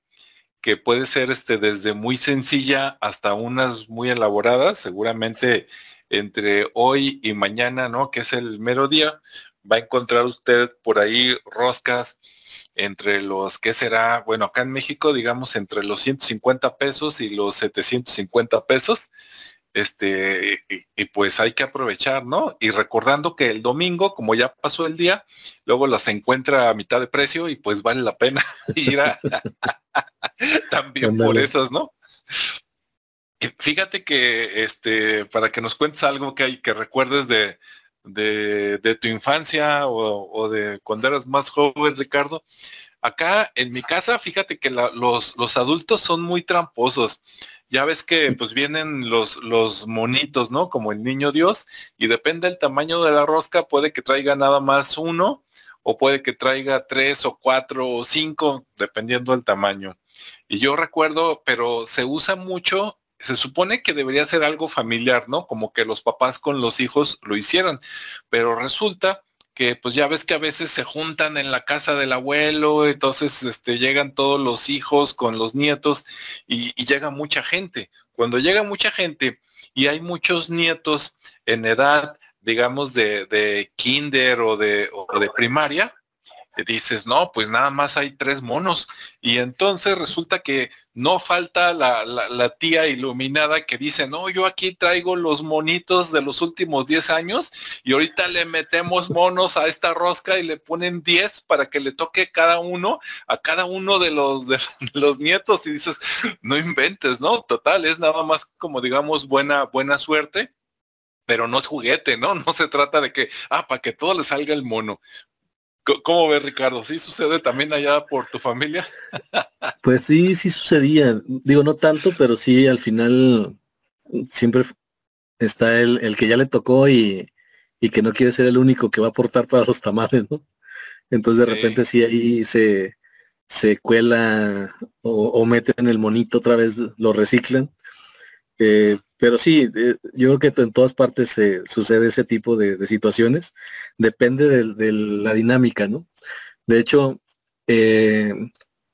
que puede ser este desde muy sencilla hasta unas muy elaboradas, seguramente entre hoy y mañana, ¿no? Que es el mero día, va a encontrar usted por ahí roscas entre los, ¿qué será? Bueno, acá en México, digamos, entre los 150 pesos y los 750 pesos este, y, pues hay que aprovechar, ¿no? Y recordando que el domingo, como ya pasó el día, luego las encuentra a mitad de precio y pues vale la pena ir a también por esas, ¿no? Fíjate que este, para que nos cuentes algo que hay, que recuerdes de, de, tu infancia o, de cuando eras más joven, Ricardo. Acá en mi casa, fíjate que los, los adultos son muy tramposos. Ya ves que pues vienen los, los monitos, ¿no? Como el niño Dios, y depende del tamaño de la rosca, puede que traiga nada más uno, o puede que traiga tres o cuatro o cinco, dependiendo del tamaño. Y yo recuerdo, pero se usa mucho, se supone que debería ser algo familiar, ¿no? Como que los papás con los hijos lo hicieran, pero resulta que pues ya ves que a veces se juntan en la casa del abuelo, entonces este, llegan todos los hijos con los nietos y, llega mucha gente. Cuando llega mucha gente y hay muchos nietos en edad, digamos, de, de kinder o de, o de primaria, dices, no, pues nada más hay tres monos. Y entonces resulta que no falta la, la, tía iluminada que dice, no, yo aquí traigo los monitos de los últimos 10 años y ahorita le metemos monos a esta rosca y le ponen 10 para que le toque cada uno, a cada uno de los, de los nietos. Y dices, no inventes, ¿no? Total, es nada más como digamos buena, buena suerte pero no es juguete, ¿no? No se trata de que, ah, para que todo le salga el mono. ¿Cómo ves, Ricardo? ¿Sí sucede también allá por tu familia? Pues sí, sí sucedía. Digo, no tanto, pero sí al final siempre está el, el que ya le tocó y, que no quiere ser el único que va a aportar para los tamales, ¿no? Entonces de repente sí ahí se, se cuela o, o meten el monito otra vez, lo reciclan. Eh, pero sí, eh, yo creo que en todas partes se sucede ese tipo de, situaciones. Depende de, la dinámica, ¿no? De hecho, eh,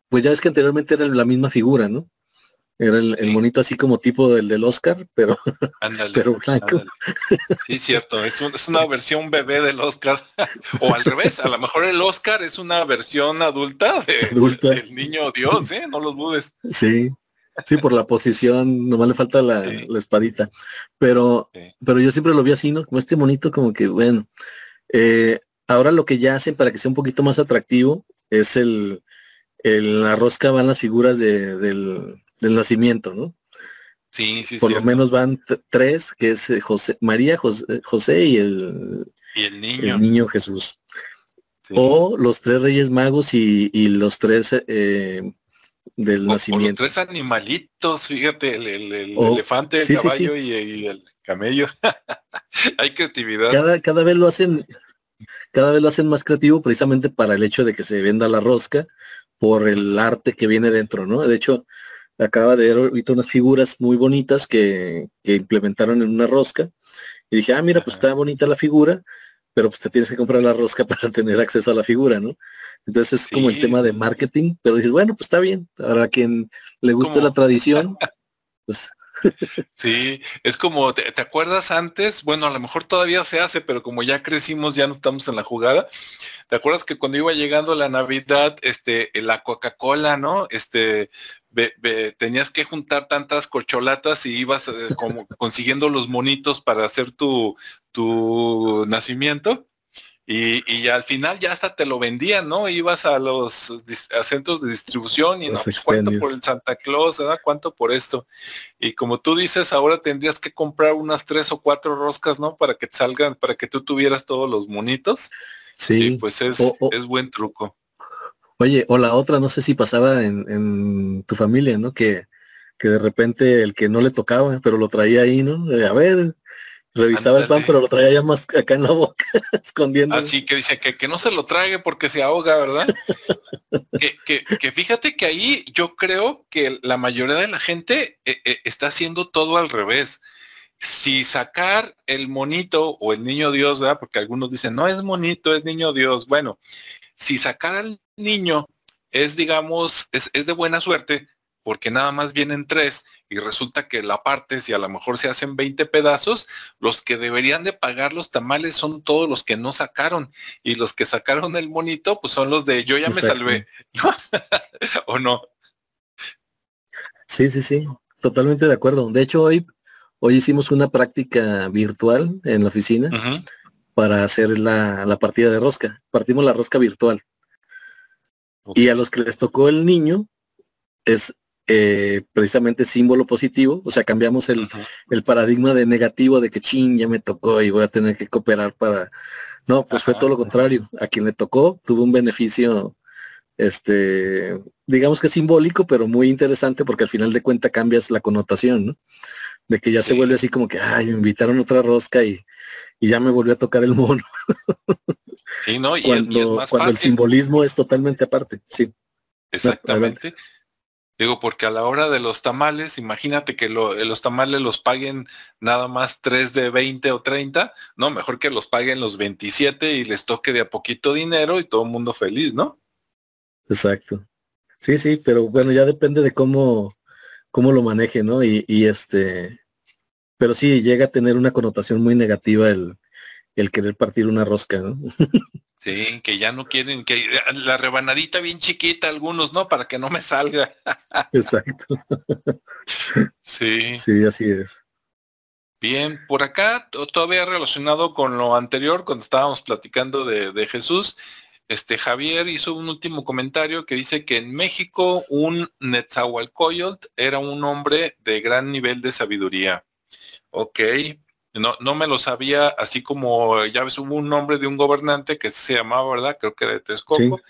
pues ya es que anteriormente era la misma figura, ¿no? Era el, monito así como tipo del del Oscar, pero, pero blanco. Sí, cierto, es, es, una versión bebé del Oscar. o al revés, a lo mejor el Oscar es una versión adulta, del niño Dios, ¿eh? No los dudes. Sí, sí, por la posición, nomás le falta la, espadita. Pero, pero yo siempre lo vi así, ¿no? Como este monito, como que, bueno, eh, ahora lo que ya hacen para que sea un poquito más atractivo es el, el la rosca van las figuras de, del, del nacimiento, ¿no? Sí, sí, Por lo menos van tres, que es eh, José, María, José, eh, José y el, y el niño. El niño Jesús. O los tres reyes magos y, y los tres eh, del nacimiento. los tres animalitos, fíjate, el, elefante, el caballo y, el camello. Hay creatividad. Cada, cada vez lo hacen, cada vez lo hacen más creativo precisamente para el hecho de que se venda la rosca por el arte que viene dentro, ¿no? De hecho, acaba de ver ahorita unas figuras muy bonitas que, implementaron en una rosca. Y dije, ah, mira, pues está bonita la figura, pero pues te tienes que comprar la rosca para tener acceso a la figura, ¿no? Entonces es como el tema de marketing, pero dices, bueno, pues está bien. Ahora quien le guste la tradición, pues Sí, es como, ¿te, acuerdas antes? Bueno, a lo mejor todavía se hace, pero como ya crecimos, ya no estamos en la jugada. ¿Te acuerdas que cuando iba llegando la Navidad, este, la Coca-Cola, ¿no? Este, tenías que juntar tantas corcholatas y ibas eh, como consiguiendo los monitos para hacer tu, tu nacimiento. Y, al final ya hasta te lo vendían, ¿no? Ibas a los centros de distribución y no, pues, cuánto por el Santa Claus, ¿verdad? ¿Cuánto por esto? Y como tú dices, ahora tendrías que comprar unas tres o cuatro roscas, ¿no? Para que te salgan, para que tú tuvieras todos los monitos. Sí. pues es, es buen truco. Oye, o la otra, no sé si pasaba en, tu familia, ¿no? Que, que de repente el que no le tocaba, pero lo traía ahí, ¿no? a ver, Revisaba el pan, pero lo traía ya más acá en la boca, escondiendo. Así que dice que, que no se lo trague porque se ahoga, ¿verdad? que, que, fíjate que ahí yo creo que la mayoría de la gente eh, eh, está haciendo todo al revés. Si sacar el monito o el niño Dios, ¿verdad? Porque algunos dicen, no es monito, es niño Dios. Bueno, si sacar al niño es, digamos, es, es de buena suerte, porque nada más vienen tres y resulta que la parte, si a lo mejor se hacen 20 pedazos, los que deberían de pagar los tamales son todos los que no sacaron y los que sacaron el monito, pues son los de yo ya me salvé, ¿o no? Sí, sí, sí, totalmente de acuerdo. De hecho, hoy, hoy hicimos una práctica virtual en la oficina para hacer la, la, partida de rosca. Partimos la rosca virtual. Y a los que les tocó el niño, es eh, precisamente símbolo positivo, o sea, cambiamos el, paradigma de negativo de que ching, ya me tocó y voy a tener que cooperar para... No, pues fue todo lo contrario. A quien le tocó tuvo un beneficio, este, digamos que simbólico, pero muy interesante porque al final de cuenta cambias la connotación, ¿no? De que ya se vuelve así como que, ay, me invitaron otra rosca y, ya me volvió a tocar el mono. Sí, ¿no? Y cuando, cuando el simbolismo es totalmente aparte, sí. Exactamente. Digo, porque a la hora de los tamales, imagínate que los tamales los paguen nada más 3 de 20 o 30, no, mejor que los paguen los 27 y les toque de a poquito dinero y todo el mundo feliz, ¿no? Exacto. Sí, sí, pero bueno, ya depende de cómo, cómo lo maneje, ¿no? Y, y este, pero sí llega a tener una connotación muy negativa el, el querer partir una rosca, ¿no? Sí, que ya no quieren, que la rebanadita bien chiquita, algunos, ¿no? Para que no me salga. Exacto. Sí. Sí, así es. Bien, por acá, todavía relacionado con lo anterior, cuando estábamos platicando de, de Jesús, este Javier hizo un último comentario que dice que en México un Netzahualcoyot era un hombre de gran nivel de sabiduría. Ok, no, no me lo sabía, así como ya ves, hubo un nombre de un gobernante que se llamaba, ¿verdad? Creo que de Texcoco,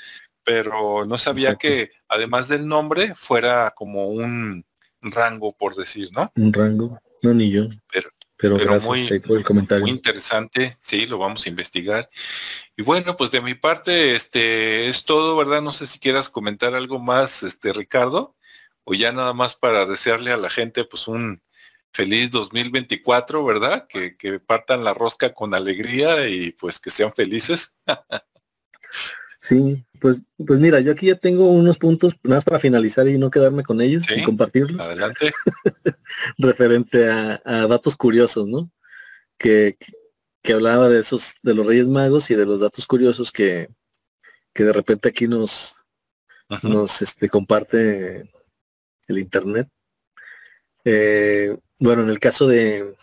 pero no sabía que además del nombre fuera como un rango, por decir, ¿no? Un rango, no ni yo. Pero, pero, muy, por el comentario. Muy interesante, sí, lo vamos a investigar. Y bueno, pues de mi parte, este es todo, ¿verdad? No sé si quieras comentar algo más, este Ricardo, o ya nada más para desearle a la gente pues un feliz 2024, ¿verdad? Que, que partan la rosca con alegría y pues que sean felices. sí, Pues, pues mira, yo aquí ya tengo unos puntos más para finalizar y no quedarme con ellos y compartirlos. Adelante. Referente a, datos curiosos, ¿no? Que, que, hablaba de esos, de los Reyes Magos y de los datos curiosos que, que de repente aquí nos, nos este, comparte el internet. Eh, bueno, en el caso de,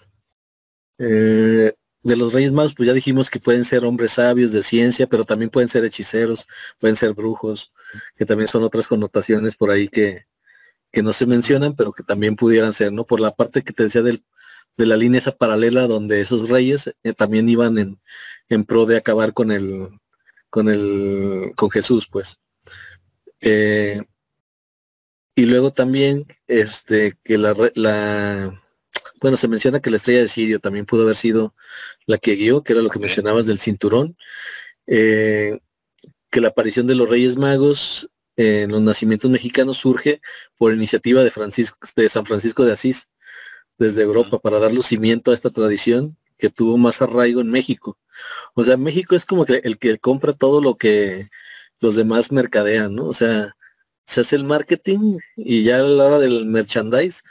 eh, de los Reyes Magos, pues ya dijimos que pueden ser hombres sabios de ciencia, pero también pueden ser hechiceros, pueden ser brujos, que también son otras connotaciones por ahí que, que no se mencionan, pero que también pudieran ser, ¿no? Por la parte que te decía del, de la línea esa paralela donde esos reyes eh, también iban en, en, pro de acabar con el, con el, con Jesús, pues. Eh, y luego también, este, que la, la bueno, se menciona que la estrella de Sirio también pudo haber sido la que guió, que era lo que mencionabas del cinturón, eh, que la aparición de los Reyes Magos en los nacimientos mexicanos surge por iniciativa de, Francisco, de San Francisco de Asís desde Europa para dar lucimiento a esta tradición que tuvo más arraigo en México. O sea, México es como que el que compra todo lo que los demás mercadean, ¿no? O sea, se hace el marketing y ya a la hora del merchandise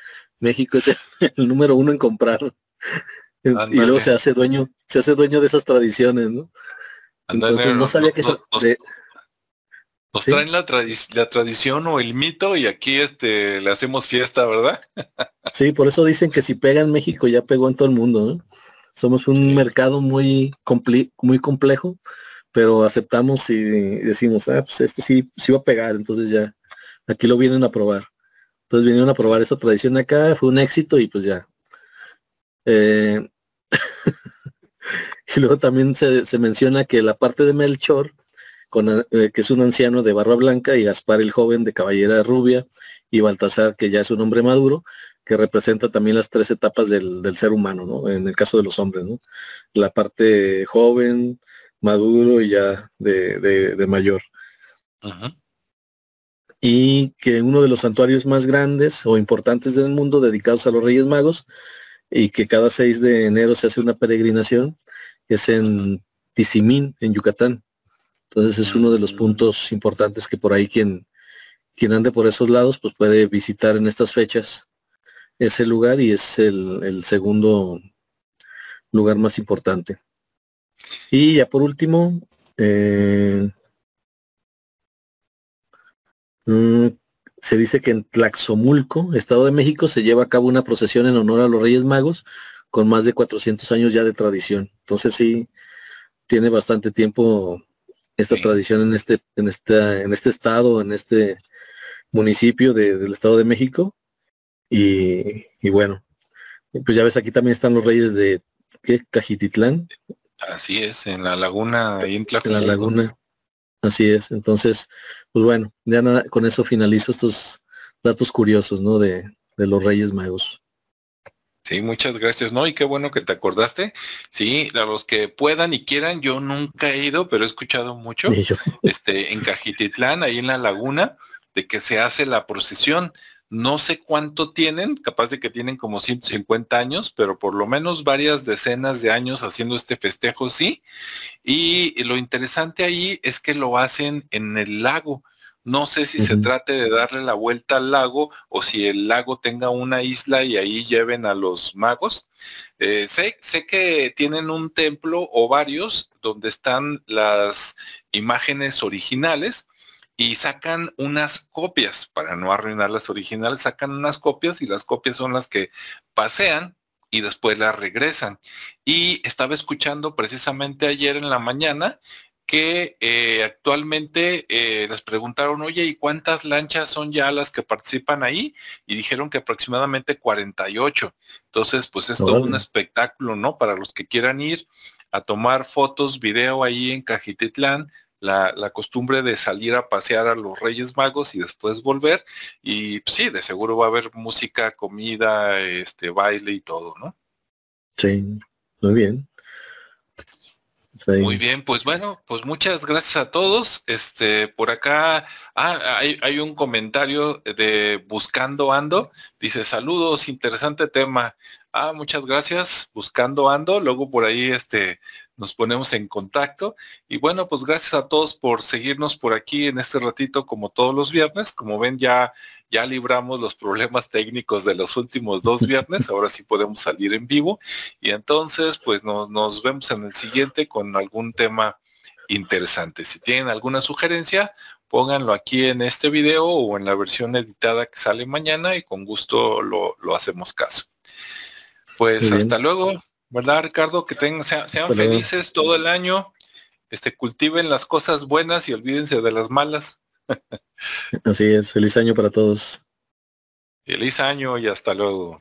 México es el, número uno en comprar. Y luego se hace dueño, se hace dueño de esas tradiciones, ¿no? Entonces no sabía que nos, traen la, la tradición o el mito y aquí este le hacemos fiesta, ¿verdad? sí, por eso dicen que si pega en México ya pegó en todo el mundo, ¿no? Somos un mercado muy, muy complejo, pero aceptamos y decimos, ah, pues este sí, sí va a pegar, entonces ya, aquí lo vienen a probar. Entonces vinieron a probar esa tradición acá, fue un éxito y pues ya. Eh, y luego también se, menciona que la parte de Melchor, con, eh, que es un anciano de barba blanca, y Gaspar el joven de caballera rubia, y Baltasar, que ya es un hombre maduro, que representa también las tres etapas del, ser humano, ¿no? En el caso de los hombres, ¿no? La parte joven, maduro y ya de, mayor y que uno de los santuarios más grandes o importantes del mundo dedicados a los Reyes Magos y que cada 6 de enero se hace una peregrinación es en Tizimín, en Yucatán. Entonces es uno de los mm. puntos importantes que por ahí quien, quien ande por esos lados pues puede visitar en estas fechas ese lugar y es el, segundo lugar más importante. Y ya por último, eh, Mm, se dice que en Tlaxomulco, Estado de México, se lleva a cabo una procesión en honor a los Reyes Magos con más de 400 años ya de tradición. Entonces sí, tiene bastante tiempo esta tradición en este, en este, en este estado, en este municipio del Estado de México. Y, bueno, pues ya ves, aquí también están los reyes de ¿qué? Cajititlán. Así es, en la laguna, en la laguna. Así es. Entonces, pues bueno, ya nada, con eso finalizo estos datos curiosos, ¿no? De, de los Reyes Magos. Sí, muchas gracias, ¿no? Y qué bueno que te acordaste. Sí, a los que puedan y quieran, yo nunca he ido, pero he escuchado mucho, este, en Cajititlán, ahí en la laguna, de que se hace la procesión no sé cuánto tienen, capaz de que tienen como 150 años, pero por lo menos varias decenas de años haciendo este festejo, sí. Y lo interesante ahí es que lo hacen en el lago. No sé si se trate de darle la vuelta al lago o si el lago tenga una isla y ahí lleven a los magos. Eh, sé, sé que tienen un templo o varios donde están las imágenes originales, y sacan unas copias, para no arruinar las originales, sacan unas copias y las copias son las que pasean y después las regresan. Y estaba escuchando precisamente ayer en la mañana que eh, actualmente eh, les preguntaron, oye, ¿y cuántas lanchas son ya las que participan ahí? Y dijeron que aproximadamente 48. Entonces, pues es todo un espectáculo, ¿no? Para los que quieran ir a tomar fotos, video ahí en Cajititlán, la, costumbre de salir a pasear a los Reyes Magos y después volver. Y pues, sí, de seguro va a haber música, comida, este baile y todo, ¿no? Sí, muy bien. Muy bien, pues bueno, pues muchas gracias a todos. Este, por acá, ah, hay, hay, un comentario de Buscando Ando. Dice, saludos, interesante tema. Ah, muchas gracias, Buscando Ando. Luego por ahí, este, nos ponemos en contacto. Y bueno, pues gracias a todos por seguirnos por aquí en este ratito como todos los viernes. Como ven, ya, ya libramos los problemas técnicos de los últimos dos viernes. Ahora sí podemos salir en vivo. Y entonces, pues nos, nos vemos en el siguiente con algún tema interesante. Si tienen alguna sugerencia, pónganlo aquí en este video o en la versión editada que sale mañana y con gusto lo, hacemos caso. Pues hasta luego, ¿verdad Ricardo? Que tengan, sean, felices todo el año, este, cultiven las cosas buenas y olvídense de las malas. Así es, feliz año para todos. Feliz año y hasta luego.